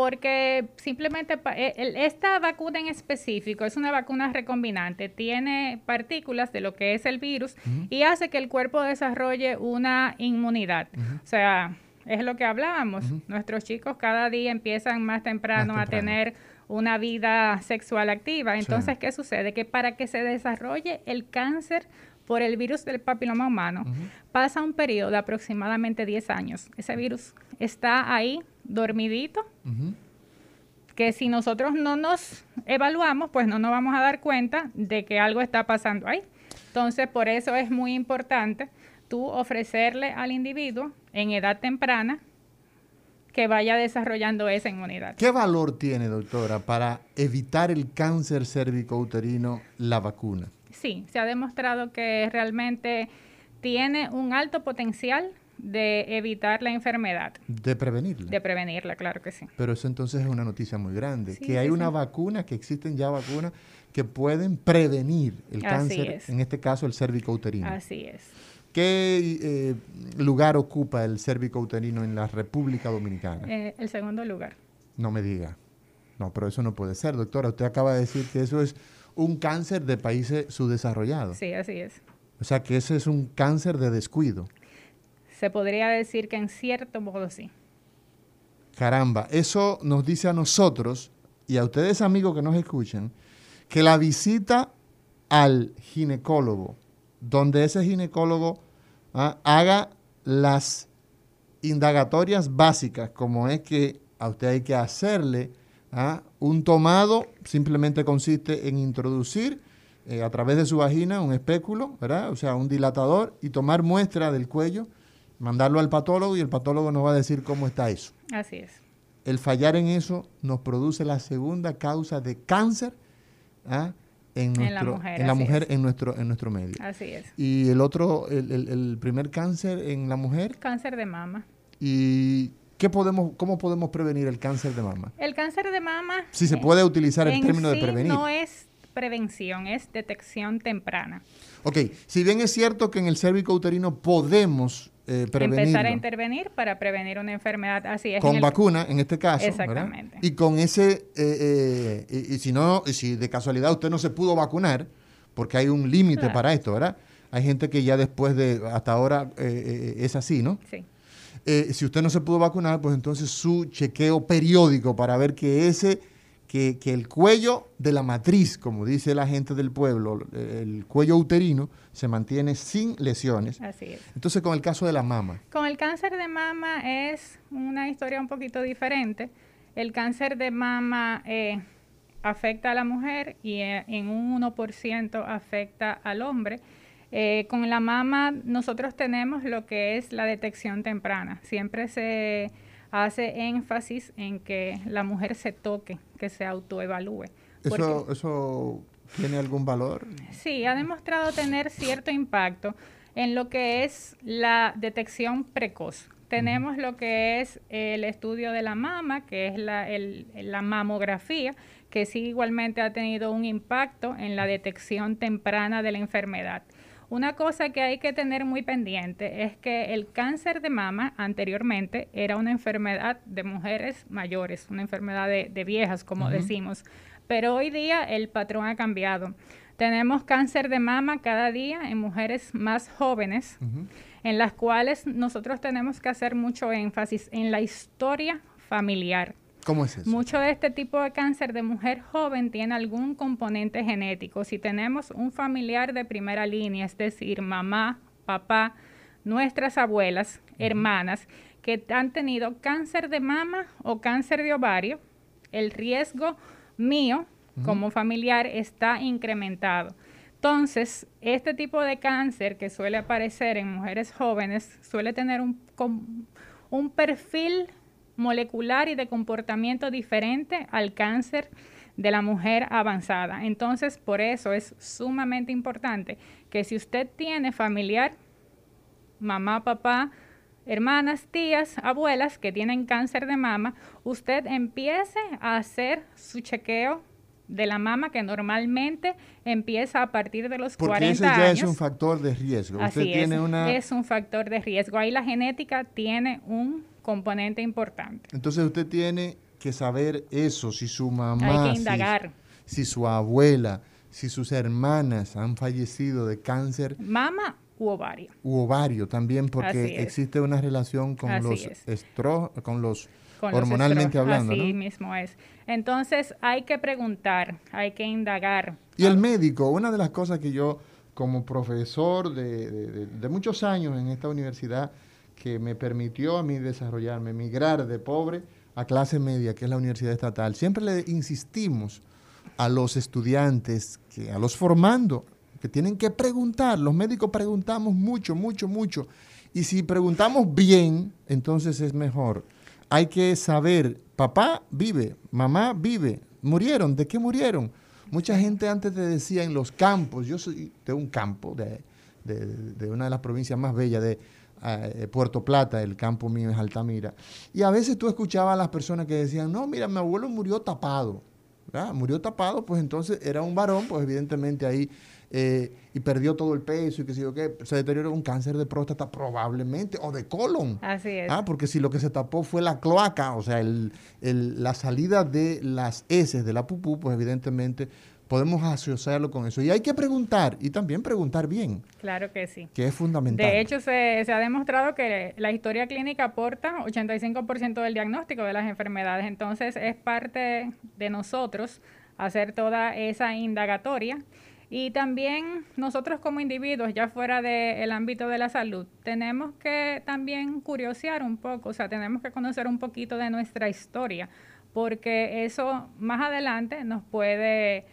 Porque simplemente eh, esta vacuna en específico es una vacuna recombinante, tiene partículas de lo que es el virus y hace que el cuerpo desarrolle una inmunidad. O sea, es lo que hablábamos. Nuestros chicos cada día empiezan más temprano, a tener una vida sexual activa. Entonces, ¿qué sucede? Que para que se desarrolle el cáncer por el virus del papiloma humano, pasa un periodo de aproximadamente 10 años. Ese virus está ahí, dormidito, que si nosotros no nos evaluamos, pues no nos vamos a dar cuenta de que algo está pasando ahí. Entonces, por eso es muy importante tú ofrecerle al individuo en edad temprana que vaya desarrollando esa inmunidad. ¿Qué valor tiene, doctora, para evitar el cáncer cérvico-uterino la vacuna? Sí, se ha demostrado que realmente tiene un alto potencial de evitar la enfermedad. De prevenirla. De prevenirla, claro que sí. Pero eso entonces es una noticia muy grande, que hay una vacuna, que existen ya vacunas que pueden prevenir el cáncer, en este caso el cérvico uterino. Así es. ¿Qué eh, lugar ocupa el cérvico uterino en la República Dominicana? Eh, el segundo lugar. No me diga. No, pero eso no puede ser, doctora. Usted acaba de decir que eso es un cáncer de países subdesarrollados. Sí, así es. O sea que ese es un cáncer de descuido. Se podría decir que en cierto modo sí. Caramba, eso nos dice a nosotros y a ustedes amigos que nos escuchan, que la visita al ginecólogo, donde ese ginecólogo ah, haga las indagatorias básicas, como es que a usted hay que hacerle ah, un tomado, simplemente consiste en introducir eh, a través de su vagina un espéculo, ¿verdad? O sea, un dilatador y tomar muestra del cuello, mandarlo al patólogo y el patólogo nos va a decir cómo está eso. Así es. El fallar en eso nos produce la segunda causa de cáncer ¿ah? en, nuestro, la mujer, en, la mujer en, nuestro, en nuestro medio. Así es. Y el otro, el, el, primer cáncer en la mujer. Cáncer de mama. ¿Y qué podemos, cómo podemos prevenir el cáncer de mama? El cáncer de mama. Si se puede utilizar el término de prevenir. No es prevención, es detección temprana. Ok, si bien es cierto que en el cérvico uterino podemos eh, Empezar a intervenir para prevenir una enfermedad así es. Con vacuna, en este caso. Exactamente. Y con ese, eh, eh, y, si no, si de casualidad usted no se pudo vacunar, porque hay un límite para esto, ¿verdad? Hay gente que ya después de, hasta ahora es así, ¿no? Sí. si usted no se pudo vacunar, pues entonces su chequeo periódico para ver que ese que, el cuello de la matriz, como dice la gente del pueblo, el cuello uterino, se mantiene sin lesiones. Así es. Entonces, con el caso de la mama. Con el cáncer de mama es una historia un poquito diferente. El cáncer de mama eh, afecta a la mujer y eh, en un 1% afecta al hombre. Eh, con la mama nosotros tenemos lo que es la detección temprana. Siempre se hace énfasis en que la mujer se toque, que se autoevalúe. ¿Eso, ¿Eso tiene algún valor? Sí, ha demostrado tener cierto impacto en lo que es la detección precoz. Tenemos lo que es el estudio de la mama, que es la, la mamografía, que sí igualmente ha tenido un impacto en la detección temprana de la enfermedad. Una cosa que hay que tener muy pendiente es que el cáncer de mama anteriormente era una enfermedad de mujeres mayores, una enfermedad de, viejas, como decimos, pero hoy día el patrón ha cambiado. Tenemos cáncer de mama cada día en mujeres más jóvenes, en las cuales nosotros tenemos que hacer mucho énfasis en la historia familiar. ¿Cómo es eso? Mucho de este tipo de cáncer de mujer joven tiene algún componente genético. Si tenemos un familiar de primera línea, es decir, mamá, papá, nuestras abuelas, hermanas, que han tenido cáncer de mama o cáncer de ovario, el riesgo mío como familiar está incrementado. Entonces, este tipo de cáncer que suele aparecer en mujeres jóvenes suele tener un, un perfil molecular y de comportamiento diferente al cáncer de la mujer avanzada. Entonces, por eso es sumamente importante que si usted tiene familiar, mamá, papá, hermanas, tías, abuelas que tienen cáncer de mama, usted empiece a hacer su chequeo de la mama que normalmente empieza a partir de los Porque 40 ese ya es un factor de riesgo. Así usted tiene una... es un factor de riesgo. Ahí la genética tiene un componente importante. Entonces usted tiene que saber eso, si su mamá, Hay que indagar. Si, su abuela, si sus hermanas han fallecido de cáncer. Mama u ovario. U ovario también, porque existe una relación con los estro, con los hormonalmente hablando. Así mismo es. Entonces hay que preguntar, hay que indagar. Y el médico, una de las cosas que yo como profesor de, de muchos años en esta universidad, que me permitió a mí desarrollarme, migrar de pobre a clase media, que es la universidad estatal, siempre le insistimos a los estudiantes, que, a los formando, que tienen que preguntar. Los médicos preguntamos mucho, mucho, mucho. Y si preguntamos bien, entonces es mejor. Hay que saber, papá vive, mamá vive, murieron, ¿de qué murieron? Mucha gente antes te decía en los campos, yo soy de un campo, de, de una de las provincias más bellas de eh, Puerto Plata, el campo mío es Altamira. Y a veces tú escuchabas a las personas que decían, no, mira, mi abuelo murió tapado. Murió tapado, pues entonces era un varón, pues evidentemente ahí, eh, y perdió todo el peso y que sé yo qué, se deterioró un cáncer de próstata probablemente, o de colon. Así es. ¿ah? Porque si lo que se tapó fue la cloaca, o sea, el, la salida de las heces de la pupú, pues evidentemente podemos asociarlo con eso. Y hay que preguntar, y también preguntar bien. Claro que sí. Que es fundamental. De hecho, se, ha demostrado que la historia clínica aporta 85% del diagnóstico de las enfermedades. Entonces, es parte de nosotros hacer toda esa indagatoria. Y también nosotros como individuos, ya fuera del ámbito de la salud, tenemos que también curiosear un poco, o sea, tenemos que conocer un poquito de nuestra historia, porque eso más adelante nos puede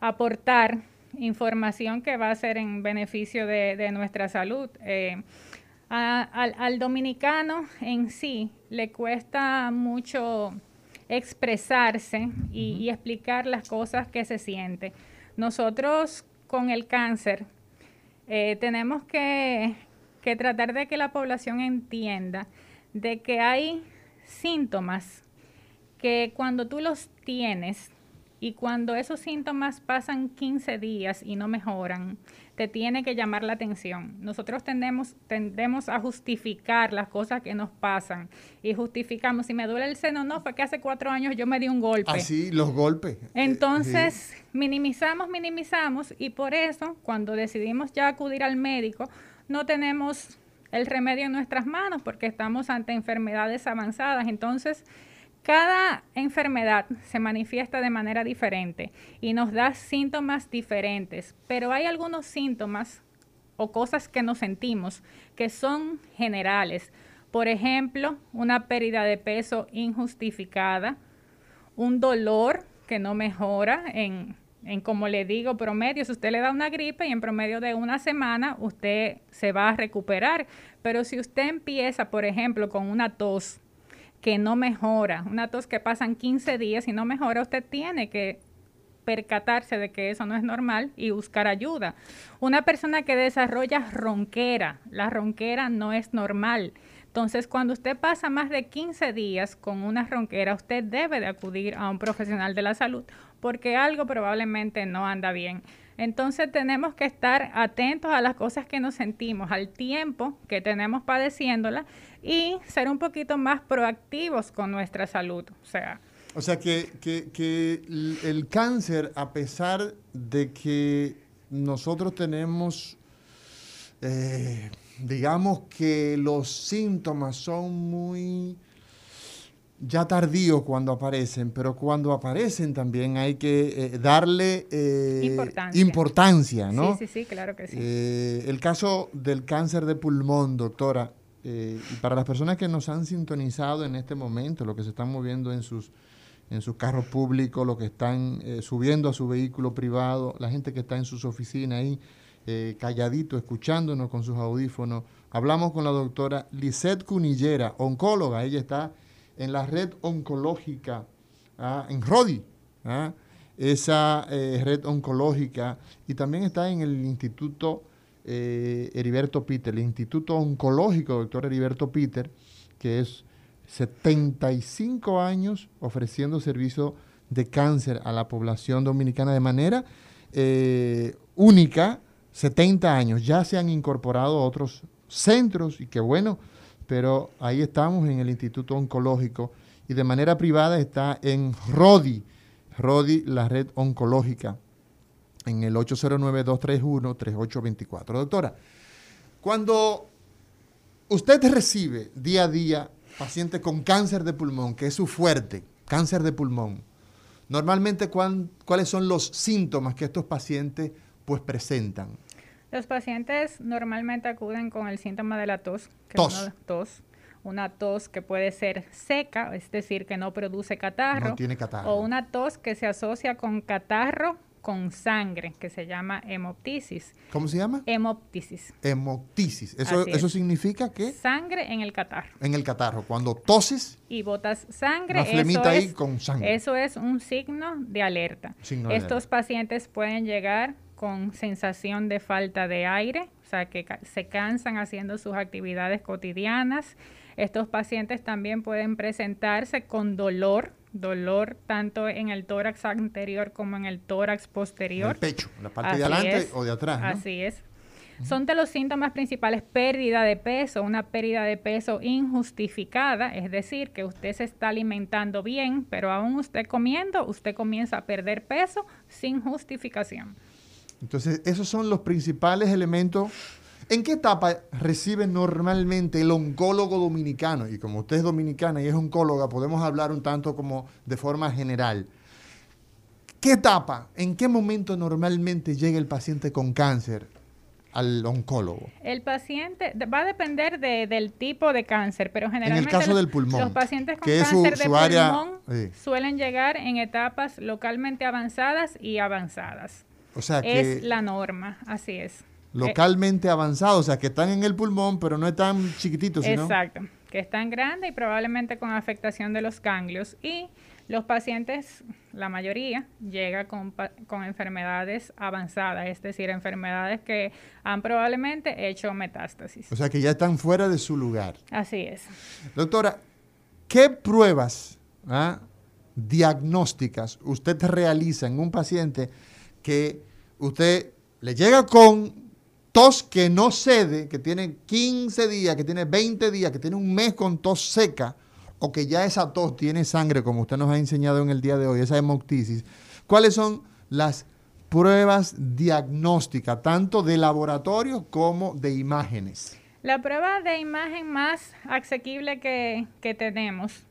aportar información que va a ser en beneficio de, nuestra salud. Eh, al, dominicano en sí le cuesta mucho expresarse y, explicar las cosas que se siente. Nosotros con el cáncer eh, tenemos que, que tratar de que la población entienda de que hay síntomas que cuando tú los tienes, y cuando esos síntomas pasan 15 días y no mejoran, te tiene que llamar la atención. Nosotros tendemos, tendemos a justificar las cosas que nos pasan y justificamos, si me duele el seno, no, fue que hace cuatro años yo me di un golpe. Así, los golpes. Eh, Entonces, minimizamos, minimizamos y por eso, cuando decidimos ya acudir al médico, no tenemos el remedio en nuestras manos porque estamos ante enfermedades avanzadas. Entonces, cada enfermedad se manifiesta de manera diferente y nos da síntomas diferentes, pero hay algunos síntomas o cosas que nos sentimos que son generales. Por ejemplo, una pérdida de peso injustificada, un dolor que no mejora en, en, como le digo, promedio. Si usted le da una gripe y en promedio de una semana usted se va a recuperar. Pero si usted empieza, por ejemplo, con una tos que no mejora, una tos que pasan 15 días y no mejora, usted tiene que percatarse de que eso no es normal y buscar ayuda. Una persona que desarrolla ronquera, la ronquera no es normal. Entonces, cuando usted pasa más de 15 días con una ronquera, usted debe de acudir a un profesional de la salud porque algo probablemente no anda bien. Entonces tenemos que estar atentos a las cosas que nos sentimos, al tiempo que tenemos padeciéndola y ser un poquito más proactivos con nuestra salud. O sea, o sea que, el cáncer, a pesar de que nosotros tenemos, eh, digamos que los síntomas son muy ya tardíos cuando aparecen, pero cuando aparecen también hay que eh, darle eh, importancia. ¿no? Sí, sí, sí, claro que sí. el caso del cáncer de pulmón, doctora, eh, y para las personas que nos han sintonizado en este momento, lo que se están moviendo en sus, en sus carros públicos, lo que están eh, subiendo a su vehículo privado, la gente que está en sus oficinas ahí, eh, calladito, escuchándonos con sus audífonos. Hablamos con la doctora Lisette Cunillera, oncóloga. Ella está en la red oncológica, ¿ah? en RODI, ¿ah? esa red oncológica, y también está en el Instituto eh, Heriberto Peter, el Instituto Oncológico doctor Heriberto Peter, que es 75 años ofreciendo servicio de cáncer a la población dominicana de manera eh, única, 70 años. Ya se han incorporado otros centros y qué bueno, pero ahí estamos en el Instituto Oncológico y de manera privada está en RODI, RODI, la red oncológica en el 809-231-3824. Doctora, Cuando usted recibe día a día pacientes con cáncer de pulmón, que es su fuerte, cáncer de pulmón, normalmente cuáles son los síntomas que estos pacientes pues presentan. Los pacientes normalmente acuden con el síntoma de la tos. Que tos. tos. Una tos que puede ser seca, es decir, que no produce catarro. No tiene catarro. O una tos que se asocia con catarro con sangre, que se llama hemoptisis. ¿Cómo se llama? Hemoptisis. Hemoptisis. Eso, eso significa que... Sangre en el catarro. En el catarro. Cuando toses... Y botas sangre. Una flemita ahí con sangre. Eso es un signo de alerta. Estos pacientes pueden llegar con sensación de falta de aire, o sea, que se cansan haciendo sus actividades cotidianas. Estos pacientes también pueden presentarse con dolor, dolor tanto en el tórax anterior como en el tórax posterior. En el pecho, en la parte de adelante o de atrás. Así es. Son de los síntomas principales pérdida de peso, una pérdida de peso injustificada, es decir, que usted se está alimentando bien, pero aún usted comiendo, usted comienza a perder peso sin justificación. Entonces, esos son los principales elementos. ¿En qué etapa recibe normalmente el oncólogo dominicano? Y como usted es dominicana y es oncóloga, podemos hablar un tanto como de forma general. ¿Qué etapa, en qué momento normalmente llega el paciente con cáncer al oncólogo? El paciente va a depender del tipo de cáncer, pero generalmente en el caso del pulmón, los pacientes con cáncer de pulmón suelen llegar en etapas localmente avanzadas y avanzadas. O sea que es la norma, así es. Localmente avanzado, o sea que están en el pulmón, pero no están chiquititos, sino... Exacto, que están grandes y probablemente con afectación de los ganglios. Y los pacientes, la mayoría, llega con, con enfermedades avanzadas, es decir, enfermedades que han probablemente hecho metástasis. O sea que ya están fuera de su lugar. Así es. Doctora, ¿qué pruebas ah, diagnósticas usted realiza en un paciente que usted le llega con tos que no cede, que tiene 15 días, que tiene 20 días, que tiene un mes con tos seca, o que ya esa tos tiene sangre, como usted nos ha enseñado en el día de hoy, esa hemoptisis, ¿cuáles son las pruebas diagnósticas, tanto de laboratorio como de imágenes? La prueba de imagen más asequible que, que tenemos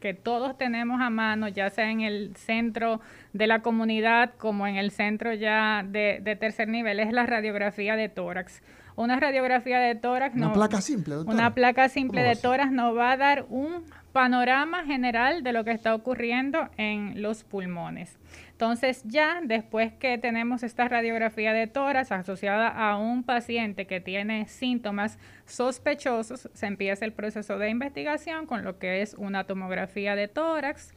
que todos tenemos a mano, ya sea en el centro de la comunidad como en el centro ya de, tercer nivel, es la radiografía de tórax. Una radiografía de tórax una placa simple, Una placa simple de tórax nos va a dar un panorama general de lo que está ocurriendo en los pulmones. Entonces ya después que tenemos esta radiografía de tórax asociada a un paciente que tiene síntomas sospechosos, se empieza el proceso de investigación con lo que es una tomografía de tórax,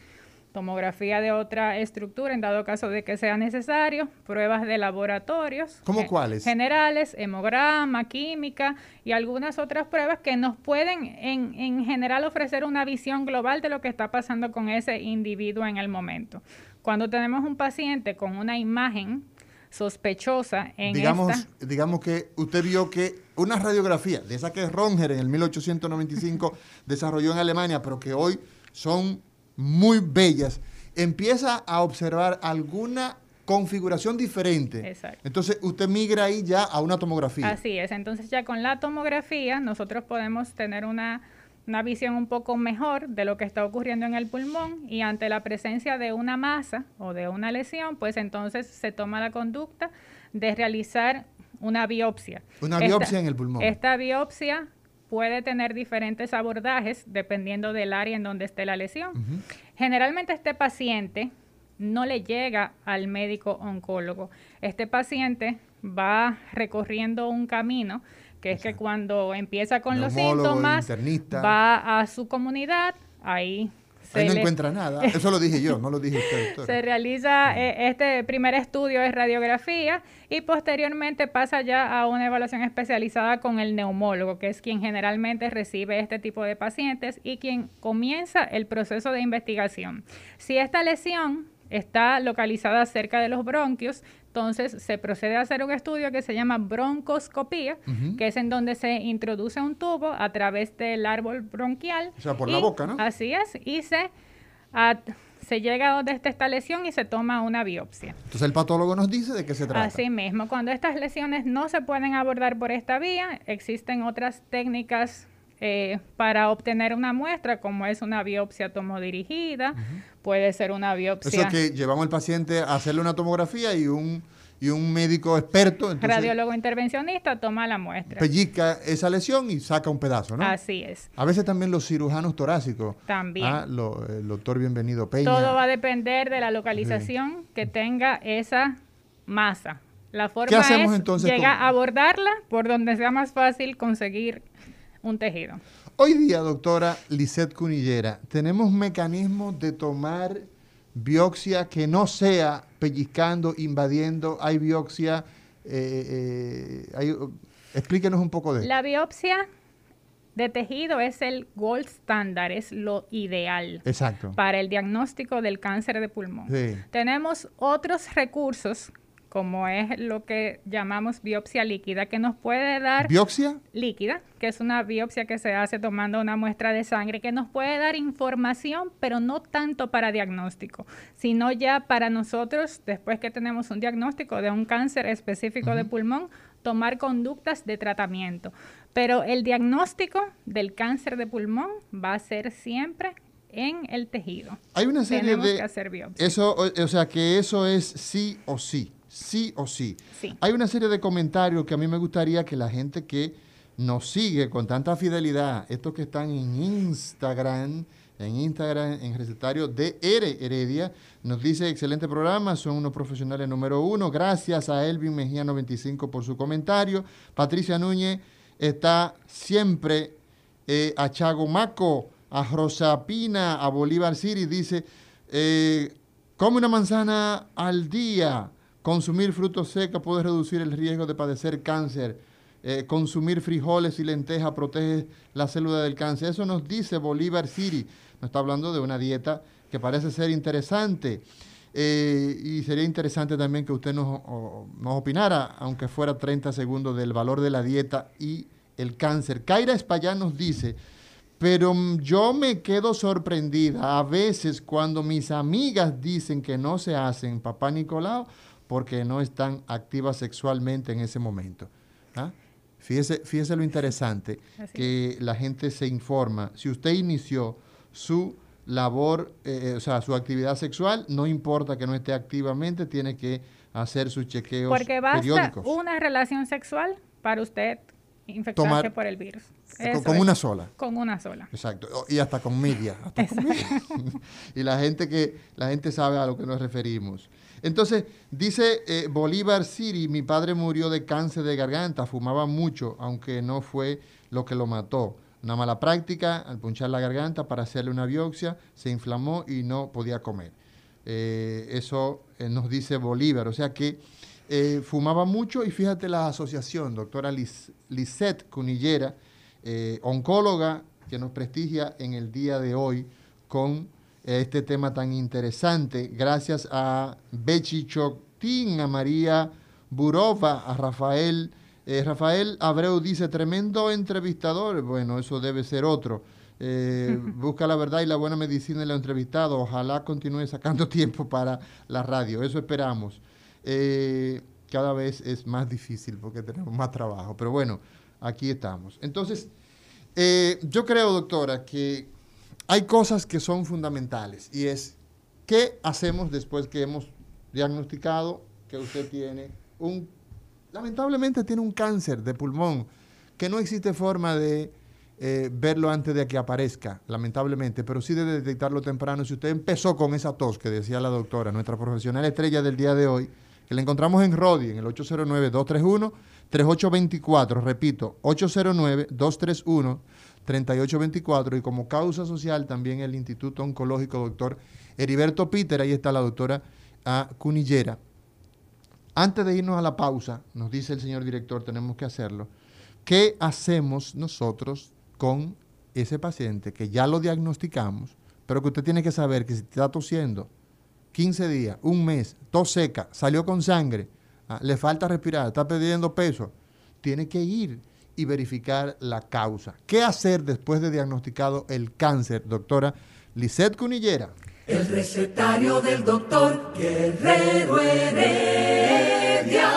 tomografía de otra estructura en dado caso de que sea necesario, pruebas de laboratorios. ¿Cómo cuáles? Generales, hemograma, química y algunas otras pruebas que nos pueden en, en general ofrecer una visión global de lo que está pasando con ese individuo en el momento. Cuando tenemos un paciente con una imagen sospechosa en digamos, esta... Digamos que usted vio que una radiografía, de esa que Ronger en el 1895 desarrolló en Alemania, pero que hoy son muy bellas, empieza a observar alguna configuración diferente. Exacto. Entonces usted migra ahí ya a una tomografía. Así es, entonces ya con la tomografía nosotros podemos tener una una visión un poco mejor de lo que está ocurriendo en el pulmón y ante la presencia de una masa o de una lesión, pues entonces se toma la conducta de realizar una biopsia. Una biopsia en el pulmón. Esta biopsia puede tener diferentes abordajes dependiendo del área en donde esté la lesión. Generalmente este paciente no le llega al médico oncólogo. Este paciente va recorriendo un camino que es que cuando empieza con los síntomas, va a su comunidad, ahí Ahí no encuentra nada. Eso lo dije yo, no lo dije usted. Se realiza eh, este primer estudio de radiografía y posteriormente pasa ya a una evaluación especializada con el neumólogo, que es quien generalmente recibe este tipo de pacientes y quien comienza el proceso de investigación. Si esta lesión está localizada cerca de los bronquios, entonces se procede a hacer un estudio que se llama broncoscopía, que es en donde se introduce un tubo a través del árbol bronquial. O sea, por la boca, ¿no? Así es, y se, se llega donde está esta lesión y se toma una biopsia. Entonces el patólogo nos dice de qué se trata. Así mismo, cuando estas lesiones no se pueden abordar por esta vía, existen otras técnicas eh, para obtener una muestra, como es una biopsia tomodirigida, puede ser una biopsia... Eso es que llevamos al paciente a hacerle una tomografía y un y un médico experto. Radiólogo intervencionista toma la muestra. Pellizca esa lesión y saca un pedazo, ¿no? Así es. A veces también los cirujanos torácicos. También. Ah, el doctor Bienvenido Peña. Todo va a depender de la localización que tenga esa masa. La forma ¿Qué hacemos es entonces llega a abordarla por donde sea más fácil conseguir un tejido. Hoy día, doctora Lisette Cunillera, tenemos mecanismos de tomar biopsia que no sea pellizcando, invadiendo, hay biopsia, eh, eh, explíquenos un poco de La biopsia de tejido es el gold standard, es lo ideal Exacto. para el diagnóstico del cáncer de pulmón. Tenemos otros recursos como es lo que llamamos biopsia líquida, que nos puede dar... ¿Biopsia? Líquida, que es una biopsia que se hace tomando una muestra de sangre, que nos puede dar información, pero no tanto para diagnóstico, sino ya para nosotros, después que tenemos un diagnóstico de un cáncer específico de pulmón, tomar conductas de tratamiento. Pero el diagnóstico del cáncer de pulmón va a ser siempre en el tejido. Hay una serie Tenemos de... Que hacer biopsia. Eso, o sea, que eso es sí o sí sí o sí. Hay una serie de comentarios que a mí me gustaría que la gente que nos sigue con tanta fidelidad, estos que están en Instagram, en Instagram, en recetario de R Heredia, nos dice, excelente programa, son unos profesionales número uno. Gracias a Elvin Mejía 95 por su comentario. Patricia Núñez está siempre eh, a Chago Maco, a Rosa Pina, a Bolívar City, dice, eh, come una manzana al día. Consumir frutos secos puede reducir el riesgo de padecer cáncer. Eh, consumir frijoles y lentejas protege la célula del cáncer. Eso nos dice Bolívar City. Nos está hablando de una dieta que parece ser interesante. Eh, y sería interesante también que usted nos, nos, opinara, aunque fuera 30 segundos, del valor de la dieta y el cáncer. Kaira Espallán nos dice, pero yo me quedo sorprendida a veces cuando mis amigas dicen que no se hacen papá Nicolau porque no están activas sexualmente en ese momento. ¿ah? Fíjese, fíjese lo interesante, que la gente se informa. Si usted inició su labor, eh, o sea, su actividad sexual, no importa que no esté activamente, tiene que hacer sus chequeos Porque basta una relación sexual para usted infectarse por el virus. con, una sola. Con una sola. Exacto. Y hasta con media. y la gente que la gente sabe a lo que nos referimos. Entonces, dice eh, Bolívar City, mi padre murió de cáncer de garganta, fumaba mucho, aunque no fue lo que lo mató. Una mala práctica, al punchar la garganta para hacerle una biopsia, se inflamó y no podía comer. Eh, eso eh, nos dice Bolívar, o sea que fumaba mucho y fíjate la asociación, doctora Lisette Cunillera, oncóloga que nos prestigia en el día de hoy con este tema tan interesante. Gracias a Bechi Choctín, a María Burova, a Rafael. Eh, Rafael Abreu dice, tremendo entrevistador. Bueno, eso debe ser otro. Eh, busca la verdad y la buena medicina en lo entrevistado. Ojalá continúe sacando tiempo para la radio. Eso esperamos. Eh, cada vez es más difícil porque tenemos más trabajo. Pero bueno, aquí estamos. Entonces, yo creo, doctora, que hay cosas que son fundamentales y es qué hacemos después que hemos diagnosticado que usted tiene un, lamentablemente tiene un cáncer de pulmón, que no existe forma de eh, verlo antes de que aparezca, lamentablemente, pero sí de detectarlo temprano. Si usted empezó con esa tos que decía la doctora, nuestra profesional estrella del día de hoy, que la encontramos en Rodi, en el 809-231-3824, repito, 809-231. 3824 y como causa social también el Instituto Oncológico Doctor Heriberto Peter, ahí está la doctora a Cunillera. Antes de irnos a la pausa, nos dice el señor director, tenemos que hacerlo, ¿qué hacemos nosotros con ese paciente que ya lo diagnosticamos, pero que usted tiene que saber que si está tosiendo 15 días, un mes, tos seca, salió con sangre, ah, le falta respirar, está perdiendo peso, tiene que ir y verificar la causa. ¿Qué hacer después de diagnosticado el cáncer, doctora Lisette Cunillera. El recetario del doctor Guerrero Heredia.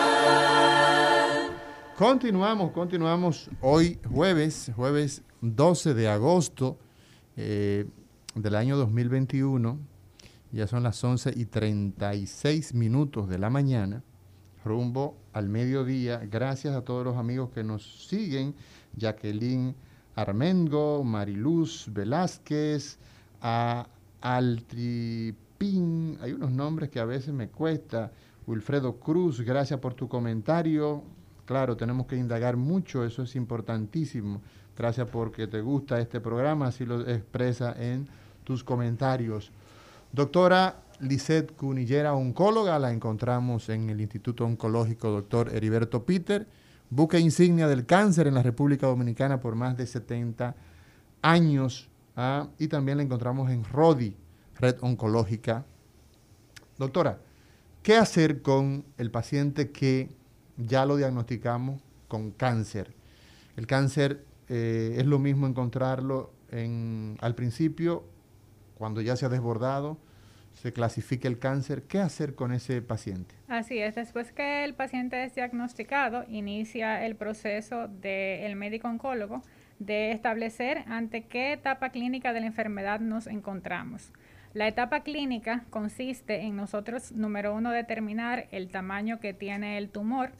Continuamos, continuamos hoy jueves, jueves 12 de agosto eh, del año 2021. Ya son las 11 y 36 minutos de la mañana, rumbo al mediodía. Gracias a todos los amigos que nos siguen. Jacqueline Armengo, Mariluz Velázquez, a Altripín, hay unos nombres que a veces me cuesta. Wilfredo Cruz, gracias por tu comentario. Claro, tenemos que indagar mucho, eso es importantísimo. Gracias porque te gusta este programa, así lo expresa en tus comentarios. Doctora Lisette Cunillera, oncóloga, la encontramos en el Instituto Oncológico Doctor Heriberto Peter, buque insignia del cáncer en la República Dominicana por más de 70 años. ¿ah? y también la encontramos en RODI, Red Oncológica. Doctora, ¿qué hacer con el paciente que ya lo diagnosticamos con cáncer? El cáncer eh, es lo mismo encontrarlo en, al principio, cuando ya se ha desbordado, se clasifica el cáncer, ¿qué hacer con ese paciente? Así es, después que el paciente es diagnosticado, inicia el proceso del médico oncólogo de establecer ante qué etapa clínica de la enfermedad nos encontramos. La etapa clínica consiste en nosotros, número uno, determinar el tamaño que tiene el tumor,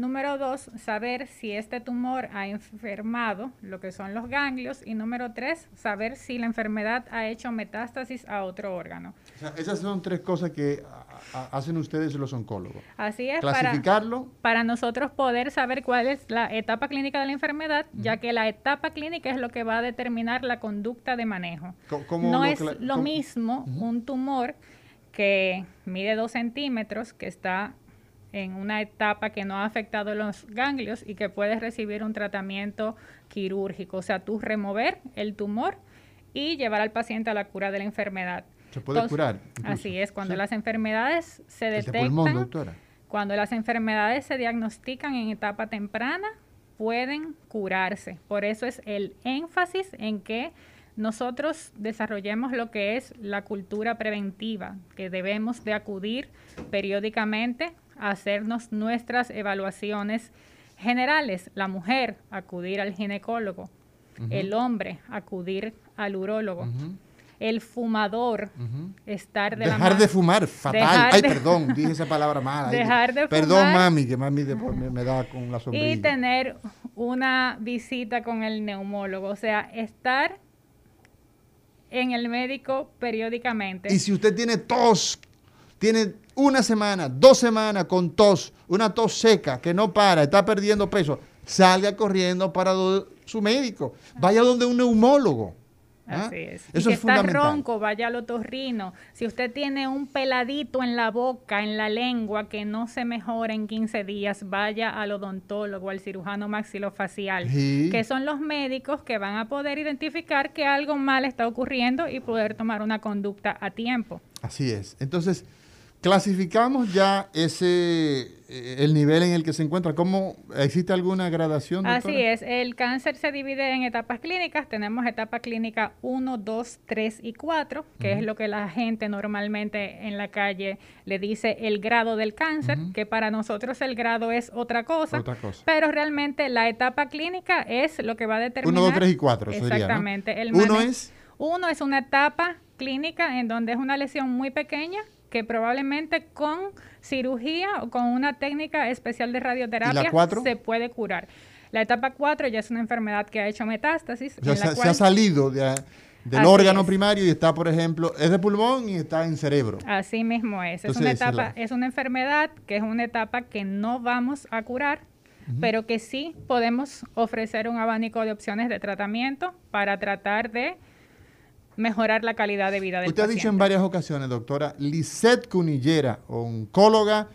Número dos, saber si este tumor ha enfermado, lo que son los ganglios. Y número tres, saber si la enfermedad ha hecho metástasis a otro órgano. esas son tres cosas que hacen ustedes los oncólogos. Así es. Clasificarlo. Para, nosotros poder saber cuál es la etapa clínica de la enfermedad, ya que la etapa clínica es lo que va a determinar la conducta de manejo. no es lo mismo un tumor que mide dos centímetros, que está en una etapa que no ha afectado los ganglios y que puedes recibir un tratamiento quirúrgico, o sea, tú remover el tumor y llevar al paciente a la cura de la enfermedad. ¿Se puede curar? Así es, cuando las enfermedades se detectan, cuando las enfermedades se diagnostican en etapa temprana, pueden curarse. Por eso es el énfasis en que nosotros desarrollemos lo que es la cultura preventiva, que debemos de acudir periódicamente hacernos nuestras evaluaciones generales. La mujer, acudir al ginecólogo. El hombre, acudir al urólogo. El fumador, estar de Dejar de fumar, fatal. Ay, perdón, dije esa palabra mala. Dejar de Perdón, mami, que mami me, da con la sombrilla. Y tener una visita con el neumólogo. O sea, estar en el médico periódicamente. Y si usted tiene tos, tiene una semana, dos semanas con tos, una tos seca que no para, está perdiendo peso, salga corriendo para su médico, vaya donde un neumólogo. ¿ah? Así es. Eso si está ronco, vaya al otorrino. Si usted tiene un peladito en la boca, en la lengua, que no se mejora en 15 días, vaya al odontólogo, al cirujano maxilofacial, que son los médicos que van a poder identificar que algo mal está ocurriendo y poder tomar una conducta a tiempo. Así es. Entonces, Clasificamos ya ese eh, el nivel en el que se encuentra. ¿Cómo existe alguna gradación? Así es. El cáncer se divide en etapas clínicas. Tenemos etapa clínica 1, 2, 3 y 4, que es lo que la gente normalmente en la calle le dice el grado del cáncer, que para nosotros el grado es otra cosa, otra cosa. Pero realmente la etapa clínica es lo que va a determinar. 1, 2, 3 y 4. Exactamente. Sería, ¿no? Uno es. Uno es una etapa clínica en donde es una lesión muy pequeña que probablemente con cirugía o con una técnica especial de radioterapia se puede curar. La etapa 4 ya es una enfermedad que ha hecho metástasis. se, ha salido del órgano primario y está, por ejemplo, es de pulmón y está en cerebro. Así mismo es. es una etapa, es una enfermedad que es una etapa que no vamos a curar, pero que sí podemos ofrecer un abanico de opciones de tratamiento para tratar de mejorar la calidad de vida del Usted ha dicho en varias ocasiones, doctora, Lisette Cunillera, oncóloga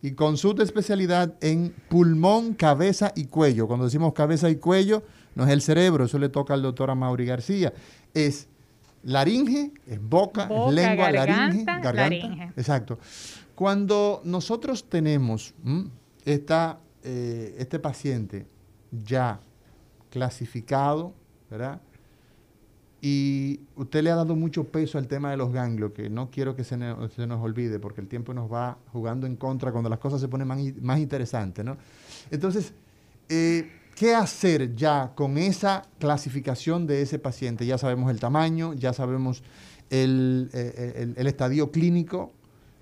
y con su especialidad en pulmón, cabeza y cuello. Cuando decimos cabeza y cuello, no es el cerebro, eso le toca al doctor Mauri García. Es laringe, es boca, es lengua, laringe, garganta. Exacto. Cuando nosotros tenemos esta, eh, este paciente ya clasificado, ¿verdad? Y usted le ha dado mucho peso al tema de los ganglios, que no quiero que se, nos olvide, porque el tiempo nos va jugando en contra cuando las cosas se ponen más, interesantes, ¿no? Entonces, eh, ¿qué hacer ya con esa clasificación de ese paciente? Ya sabemos el tamaño, ya sabemos el, eh, el estadio clínico,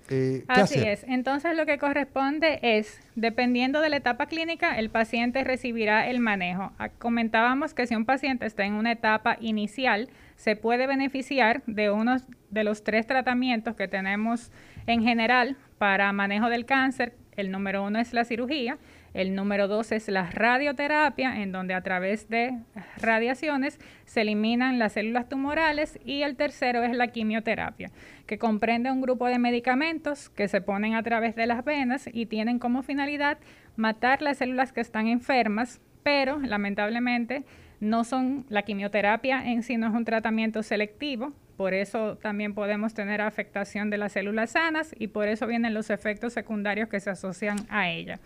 eh, Así es. Entonces lo que corresponde es, dependiendo de la etapa clínica, el paciente recibirá el manejo. Ah, comentábamos que si un paciente está en una etapa inicial, se puede beneficiar de uno de los tres tratamientos que tenemos en general para manejo del cáncer. El número uno es la cirugía el número dos es la radioterapia, en donde a través de radiaciones se eliminan las células tumorales. Y el tercero es la quimioterapia, que comprende un grupo de medicamentos que se ponen a través de las venas y tienen como finalidad matar las células que están enfermas, pero lamentablemente no son, la quimioterapia en sí no es un tratamiento selectivo, por eso también podemos tener afectación de las células sanas y por eso vienen los efectos secundarios que se asocian a ella.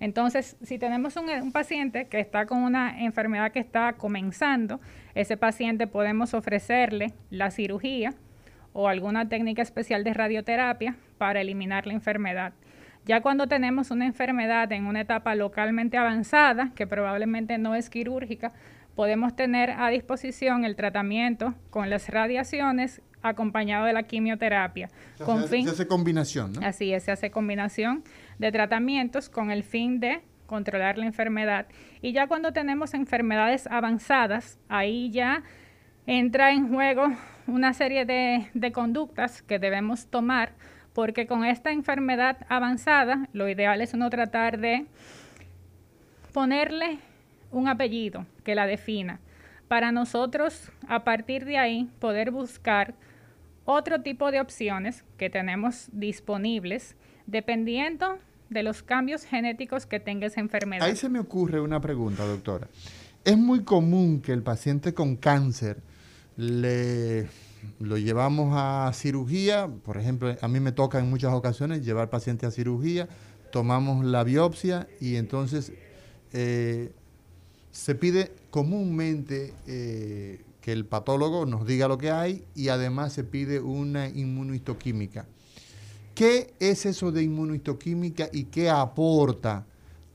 Entonces, si tenemos un, paciente que está con una enfermedad que está comenzando, ese paciente podemos ofrecerle la cirugía o alguna técnica especial de radioterapia para eliminar la enfermedad. Ya cuando tenemos una enfermedad en una etapa localmente avanzada, que probablemente no es quirúrgica, podemos tener a disposición el tratamiento con las radiaciones acompañado de la quimioterapia. con se, fin, hace combinación, ¿no? Así es, se hace combinación de tratamientos con el fin de controlar la enfermedad. Y ya cuando tenemos enfermedades avanzadas, ahí ya entra en juego una serie de, de conductas que debemos tomar, porque con esta enfermedad avanzada, lo ideal es uno tratar de ponerle un apellido que la defina, para nosotros a partir de ahí poder buscar otro tipo de opciones que tenemos disponibles dependiendo de los cambios genéticos que tenga esa enfermedad. Ahí se me ocurre una pregunta, doctora. Es muy común que el paciente con cáncer le lo llevamos a cirugía, por ejemplo, a mí me toca en muchas ocasiones llevar paciente a cirugía, tomamos la biopsia y entonces eh, se pide comúnmente eh, que el patólogo nos diga lo que hay y además se pide una inmunohistoquímica. ¿Qué es eso de inmunohistoquímica y qué aporta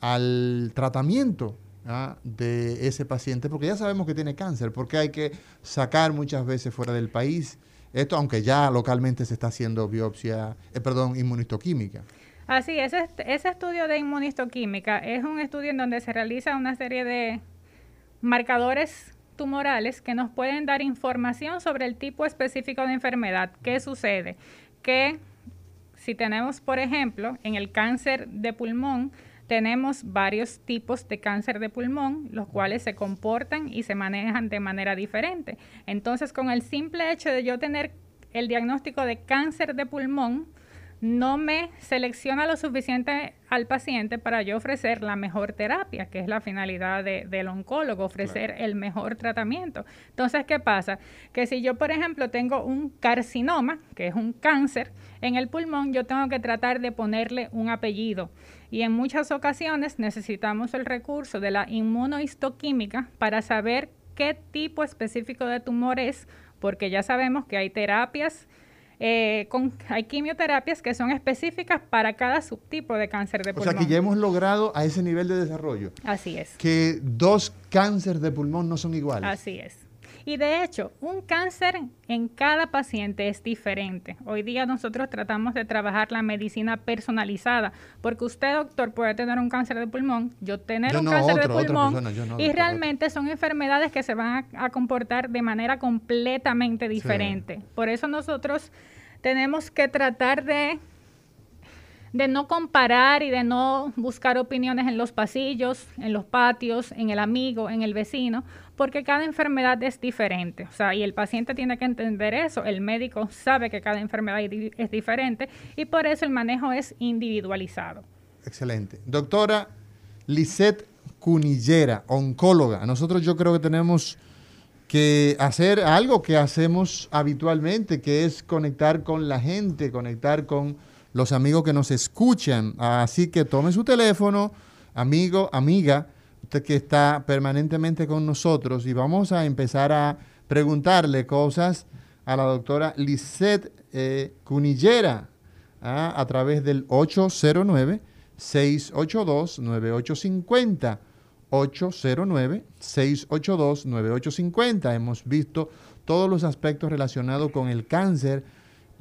al tratamiento ah, de ese paciente? Porque ya sabemos que tiene cáncer, porque hay que sacar muchas veces fuera del país. Esto, aunque ya localmente se está haciendo biopsia, eh, perdón, inmunohistoquímica. Así, ese, ese estudio de inmunistoquímica es un estudio en donde se realiza una serie de marcadores tumorales que nos pueden dar información sobre el tipo específico de enfermedad. ¿Qué sucede? Que si tenemos, por ejemplo, en el cáncer de pulmón, tenemos varios tipos de cáncer de pulmón, los cuales se comportan y se manejan de manera diferente. Entonces, con el simple hecho de yo tener el diagnóstico de cáncer de pulmón, no me selecciona lo suficiente al paciente para yo ofrecer la mejor terapia, que es la finalidad del oncólogo, ofrecer el mejor tratamiento. Entonces, ¿qué pasa? Que si yo, por ejemplo, tengo un carcinoma, que es un cáncer en el pulmón, yo tengo que tratar de ponerle un apellido. Y en muchas ocasiones necesitamos el recurso de la inmunohistoquímica para saber qué tipo específico de tumor es, porque ya sabemos que hay terapias eh, con, hay quimioterapias que son específicas para cada subtipo de cáncer de pulmón. O sea que ya hemos logrado a ese nivel de desarrollo. Así es. Que dos cánceres de pulmón no son iguales. Así es. Y de hecho, un cáncer en cada paciente es diferente. Hoy día nosotros tratamos de trabajar la medicina personalizada, porque usted, doctor, puede tener un cáncer de pulmón, yo tener un cáncer de pulmón, y realmente son enfermedades que se van a, comportar de manera completamente diferente. Por eso nosotros tenemos que tratar de, de no comparar y de no buscar opiniones en los pasillos, en los patios, en el amigo, en el vecino, porque cada enfermedad es diferente. O sea, y el paciente tiene que entender eso. El médico sabe que cada enfermedad es diferente y por eso el manejo es individualizado. Excelente. Doctora Lisette Cunillera, oncóloga. Nosotros yo creo que tenemos que hacer algo que hacemos habitualmente, que es conectar con la gente, conectar con los amigos que nos escuchan. Así que tome su teléfono, amigo, amiga, usted que está permanentemente con nosotros y vamos a empezar a preguntarle cosas a la doctora Lisette eh, Cunillera ¿ah? a través del 809-682-9850. 809-682-9850. Hemos visto todos los aspectos relacionados con el cáncer,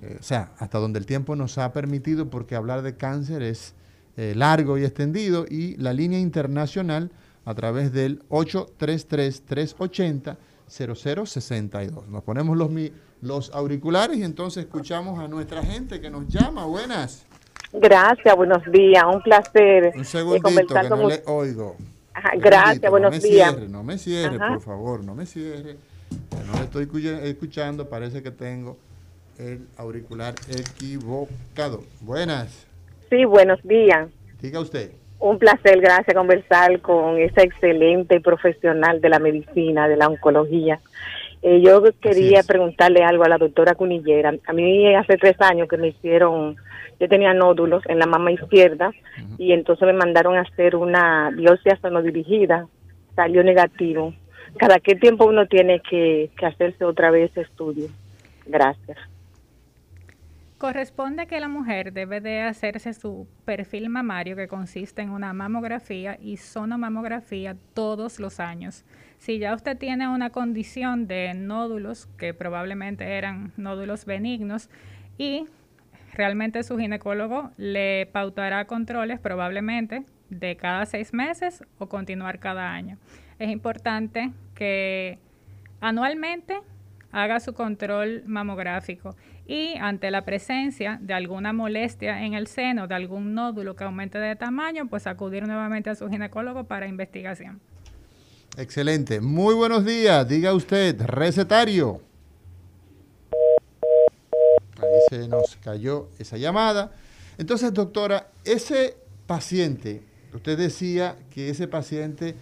eh, o sea, hasta donde el tiempo nos ha permitido, porque hablar de cáncer es eh, largo y extendido, y la línea internacional a través del 833-380-0062. Nos ponemos los, los auriculares y entonces escuchamos a nuestra gente que nos llama. Buenas. Gracias, buenos días, un placer. Un segundito, que no le oigo. gracias, buenos días. no me cierre, por favor, no me cierre no le estoy escuchando, parece que tengo el auricular equivocado. Buenas. Sí, buenos días. Diga usted. Un placer, gracias, conversar con esa excelente profesional de la medicina, de la oncología. Eh, yo quería preguntarle algo a la doctora Cunillera. A mí hace tres años que me hicieron, yo tenía nódulos en la mama izquierda y entonces me mandaron a hacer una biopsia dirigida, salió negativo cada qué tiempo uno tiene que, hacerse otra vez estudio. Gracias. Corresponde que la mujer debe de hacerse su perfil mamario que consiste en una mamografía y sonomamografía todos los años. Si ya usted tiene una condición de nódulos que probablemente eran nódulos benignos y realmente su ginecólogo le pautará controles probablemente de cada seis meses o continuar cada año es importante que anualmente haga su control mamográfico y ante la presencia de alguna molestia en el seno, de algún nódulo que aumente de tamaño, pues acudir nuevamente a su ginecólogo para investigación. Excelente. Muy buenos días. Diga usted, recetario. Ahí se nos cayó esa llamada. Entonces, doctora, ese paciente, usted decía que ese paciente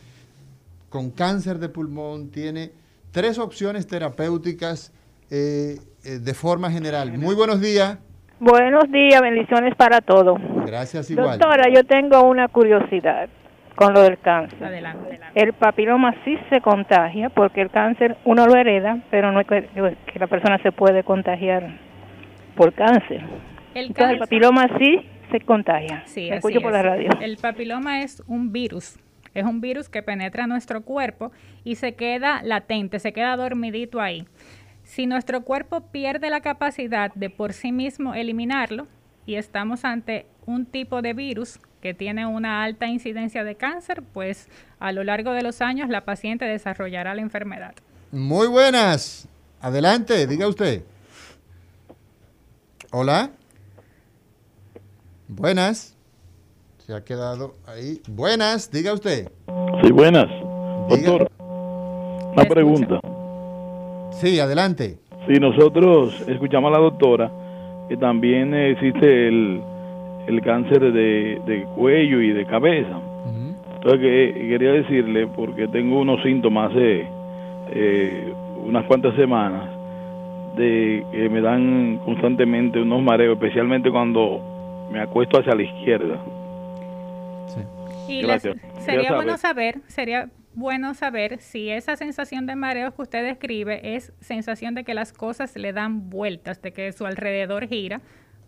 con cáncer de pulmón tiene tres opciones terapéuticas eh, eh, de forma general. Muy buenos días. Buenos días, bendiciones para todos. Gracias igual. Doctora, yo tengo una curiosidad con lo del cáncer. Adelante, adelante. El papiloma sí se contagia porque el cáncer uno lo hereda, pero no es que, la persona se puede contagiar por cáncer. El, el papiloma sí se contagia. Sí, escucho por la radio. El papiloma es un virus es un virus que penetra nuestro cuerpo y se queda latente, se queda dormidito ahí. Si nuestro cuerpo pierde la capacidad de por sí mismo eliminarlo y estamos ante un tipo de virus que tiene una alta incidencia de cáncer, pues a lo largo de los años la paciente desarrollará la enfermedad. Muy buenas. Adelante, diga usted. Hola. Buenas ha quedado ahí. Buenas, diga usted. Sí, buenas. Doctor, una pregunta. Sí, adelante. Sí, nosotros escuchamos a la doctora que también existe el, el cáncer de, de, cuello y de cabeza. Entonces quería decirle, porque tengo unos síntomas de eh, unas cuantas semanas, de que me dan constantemente unos mareos, especialmente cuando me acuesto hacia la izquierda. Y sería bueno saber, sería bueno saber si esa sensación de mareo que usted describe es sensación de que las cosas le dan vueltas, de que su alrededor gira,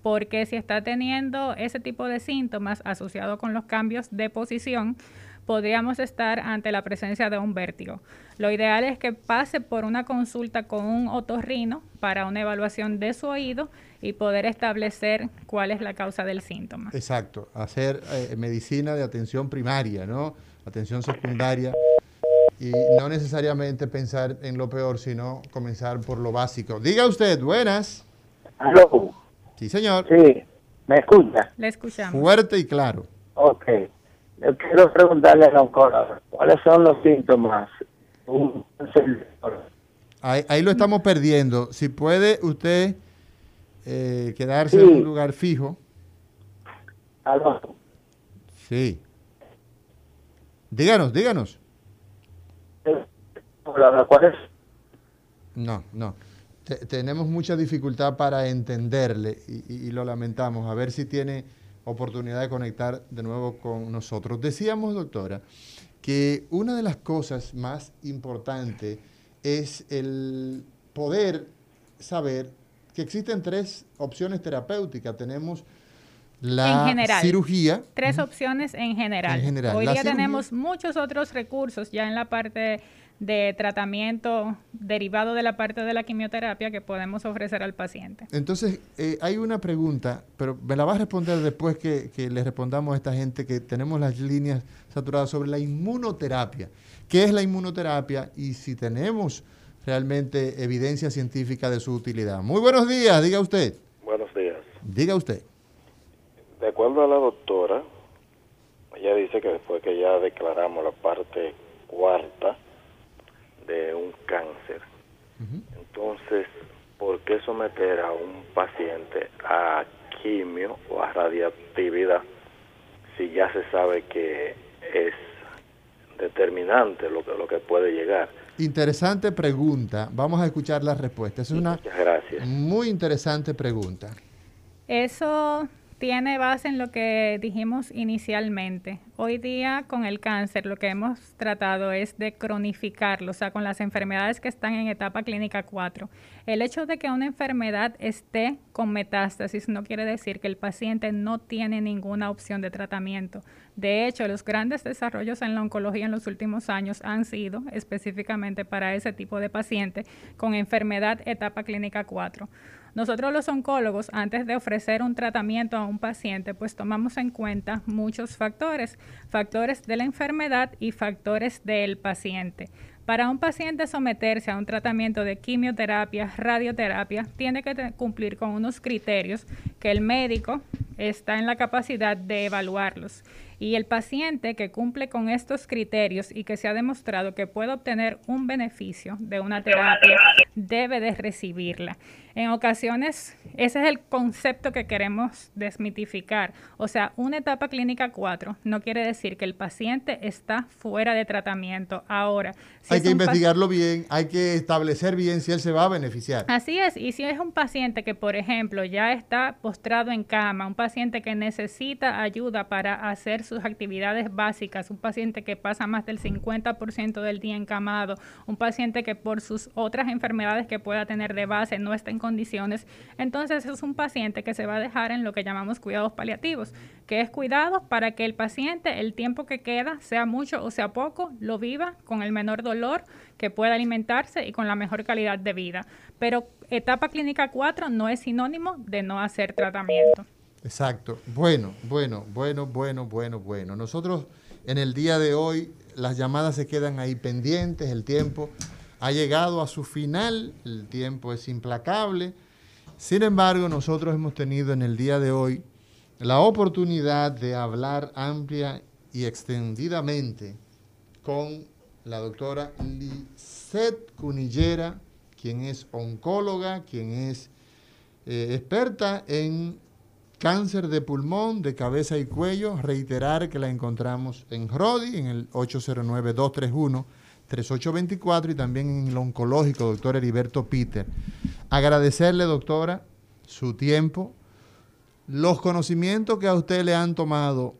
porque si está teniendo ese tipo de síntomas asociados con los cambios de posición, podríamos estar ante la presencia de un vértigo. Lo ideal es que pase por una consulta con un otorrino para una evaluación de su oído y poder establecer cuál es la causa del síntoma. Exacto, hacer eh, medicina de atención primaria, ¿no? Atención secundaria y no necesariamente pensar en lo peor, sino comenzar por lo básico. Diga usted, buenas. ¿Aló? Sí, señor. Sí, ¿me escucha? Le escuchamos. Fuerte y claro. Ok. Yo quiero preguntarle a oncólogo, ¿cuáles son los síntomas? Ahí, ahí lo estamos perdiendo. Si puede usted eh, quedarse en un lugar fijo. Sí. Díganos, díganos. No, no. tenemos mucha dificultad para entenderle y, lo lamentamos. A ver si tiene oportunidad de conectar de nuevo con nosotros. Decíamos, doctora, que una de las cosas más importantes es el poder saber que existen tres opciones terapéuticas. Tenemos la cirugía. Tres opciones en general. Hoy día tenemos muchos otros recursos ya en la parte de tratamiento derivado de la parte de la quimioterapia que podemos ofrecer al paciente. Entonces, eh, hay una pregunta, pero me la vas a responder después que, que le respondamos a esta gente que tenemos las líneas saturadas sobre la inmunoterapia. ¿Qué es la inmunoterapia y si tenemos realmente evidencia científica de su utilidad? Muy buenos días, diga usted. Buenos días. Diga usted. De acuerdo a la doctora, ella dice que después que ya declaramos la parte cuarta, de un cáncer. Entonces, ¿por qué someter a un paciente a quimio o a radiactividad si ya se sabe que es determinante lo que, lo que puede llegar? Interesante pregunta. Vamos a escuchar la respuesta. Es una gracias. muy interesante pregunta. Eso tiene base en lo que dijimos inicialmente. Hoy día con el cáncer lo que hemos tratado es de cronificarlo, o sea, con las enfermedades que están en etapa clínica 4. El hecho de que una enfermedad esté con metástasis no quiere decir que el paciente no tiene ninguna opción de tratamiento. De hecho, los grandes desarrollos en la oncología en los últimos años han sido específicamente para ese tipo de paciente con enfermedad etapa clínica 4. Nosotros los oncólogos, antes de ofrecer un tratamiento a un paciente, pues tomamos en cuenta muchos factores, factores de la enfermedad y factores del paciente. Para un paciente someterse a un tratamiento de quimioterapia, radioterapia, tiene que cumplir con unos criterios que el médico está en la capacidad de evaluarlos. Y el paciente que cumple con estos criterios y que se ha demostrado que puede obtener un beneficio de una terapia, debe de recibirla. En ocasiones, ese es el concepto que queremos desmitificar. O sea, una etapa clínica 4 no quiere decir que el paciente está fuera de tratamiento. Ahora, hay que investigarlo bien, hay que establecer bien si él se va a beneficiar. Así es, y si es un paciente que, por ejemplo, ya está postrado en cama, un paciente que necesita ayuda para hacer sus actividades básicas, un paciente que pasa más del 50% del día encamado, un paciente que por sus otras enfermedades que pueda tener de base no está en condiciones, entonces es un paciente que se va a dejar en lo que llamamos cuidados paliativos, que es cuidados para que el paciente el tiempo que queda, sea mucho o sea poco, lo viva con el menor dolor, que pueda alimentarse y con la mejor calidad de vida. Pero etapa clínica 4 no es sinónimo de no hacer tratamiento. Exacto. Bueno, bueno, bueno, bueno, bueno, bueno. Nosotros en el día de hoy las llamadas se quedan ahí pendientes, el tiempo ha llegado a su final, el tiempo es implacable. Sin embargo, nosotros hemos tenido en el día de hoy la oportunidad de hablar amplia y extendidamente con la doctora Lisette Cunillera, quien es oncóloga, quien es eh, experta en cáncer de pulmón, de cabeza y cuello. Reiterar que la encontramos en RODI, en el 809-231. 3824 y también en el oncológico, doctor Heriberto Peter. Agradecerle, doctora, su tiempo, los conocimientos que a usted le han tomado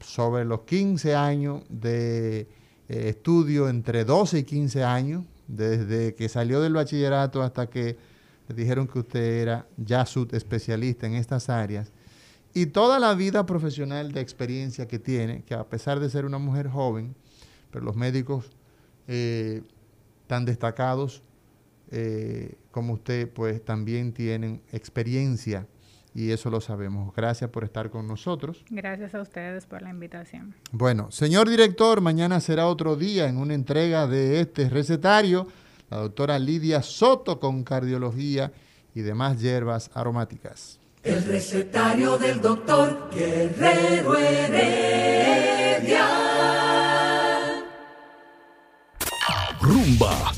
sobre los 15 años de eh, estudio, entre 12 y 15 años, desde que salió del bachillerato hasta que le dijeron que usted era ya especialista en estas áreas, y toda la vida profesional de experiencia que tiene, que a pesar de ser una mujer joven, pero los médicos eh, tan destacados eh, como usted, pues también tienen experiencia y eso lo sabemos. Gracias por estar con nosotros. Gracias a ustedes por la invitación. Bueno, señor director, mañana será otro día en una entrega de este recetario. La doctora Lidia Soto con cardiología y demás hierbas aromáticas. El recetario del doctor Guerrero Heredia.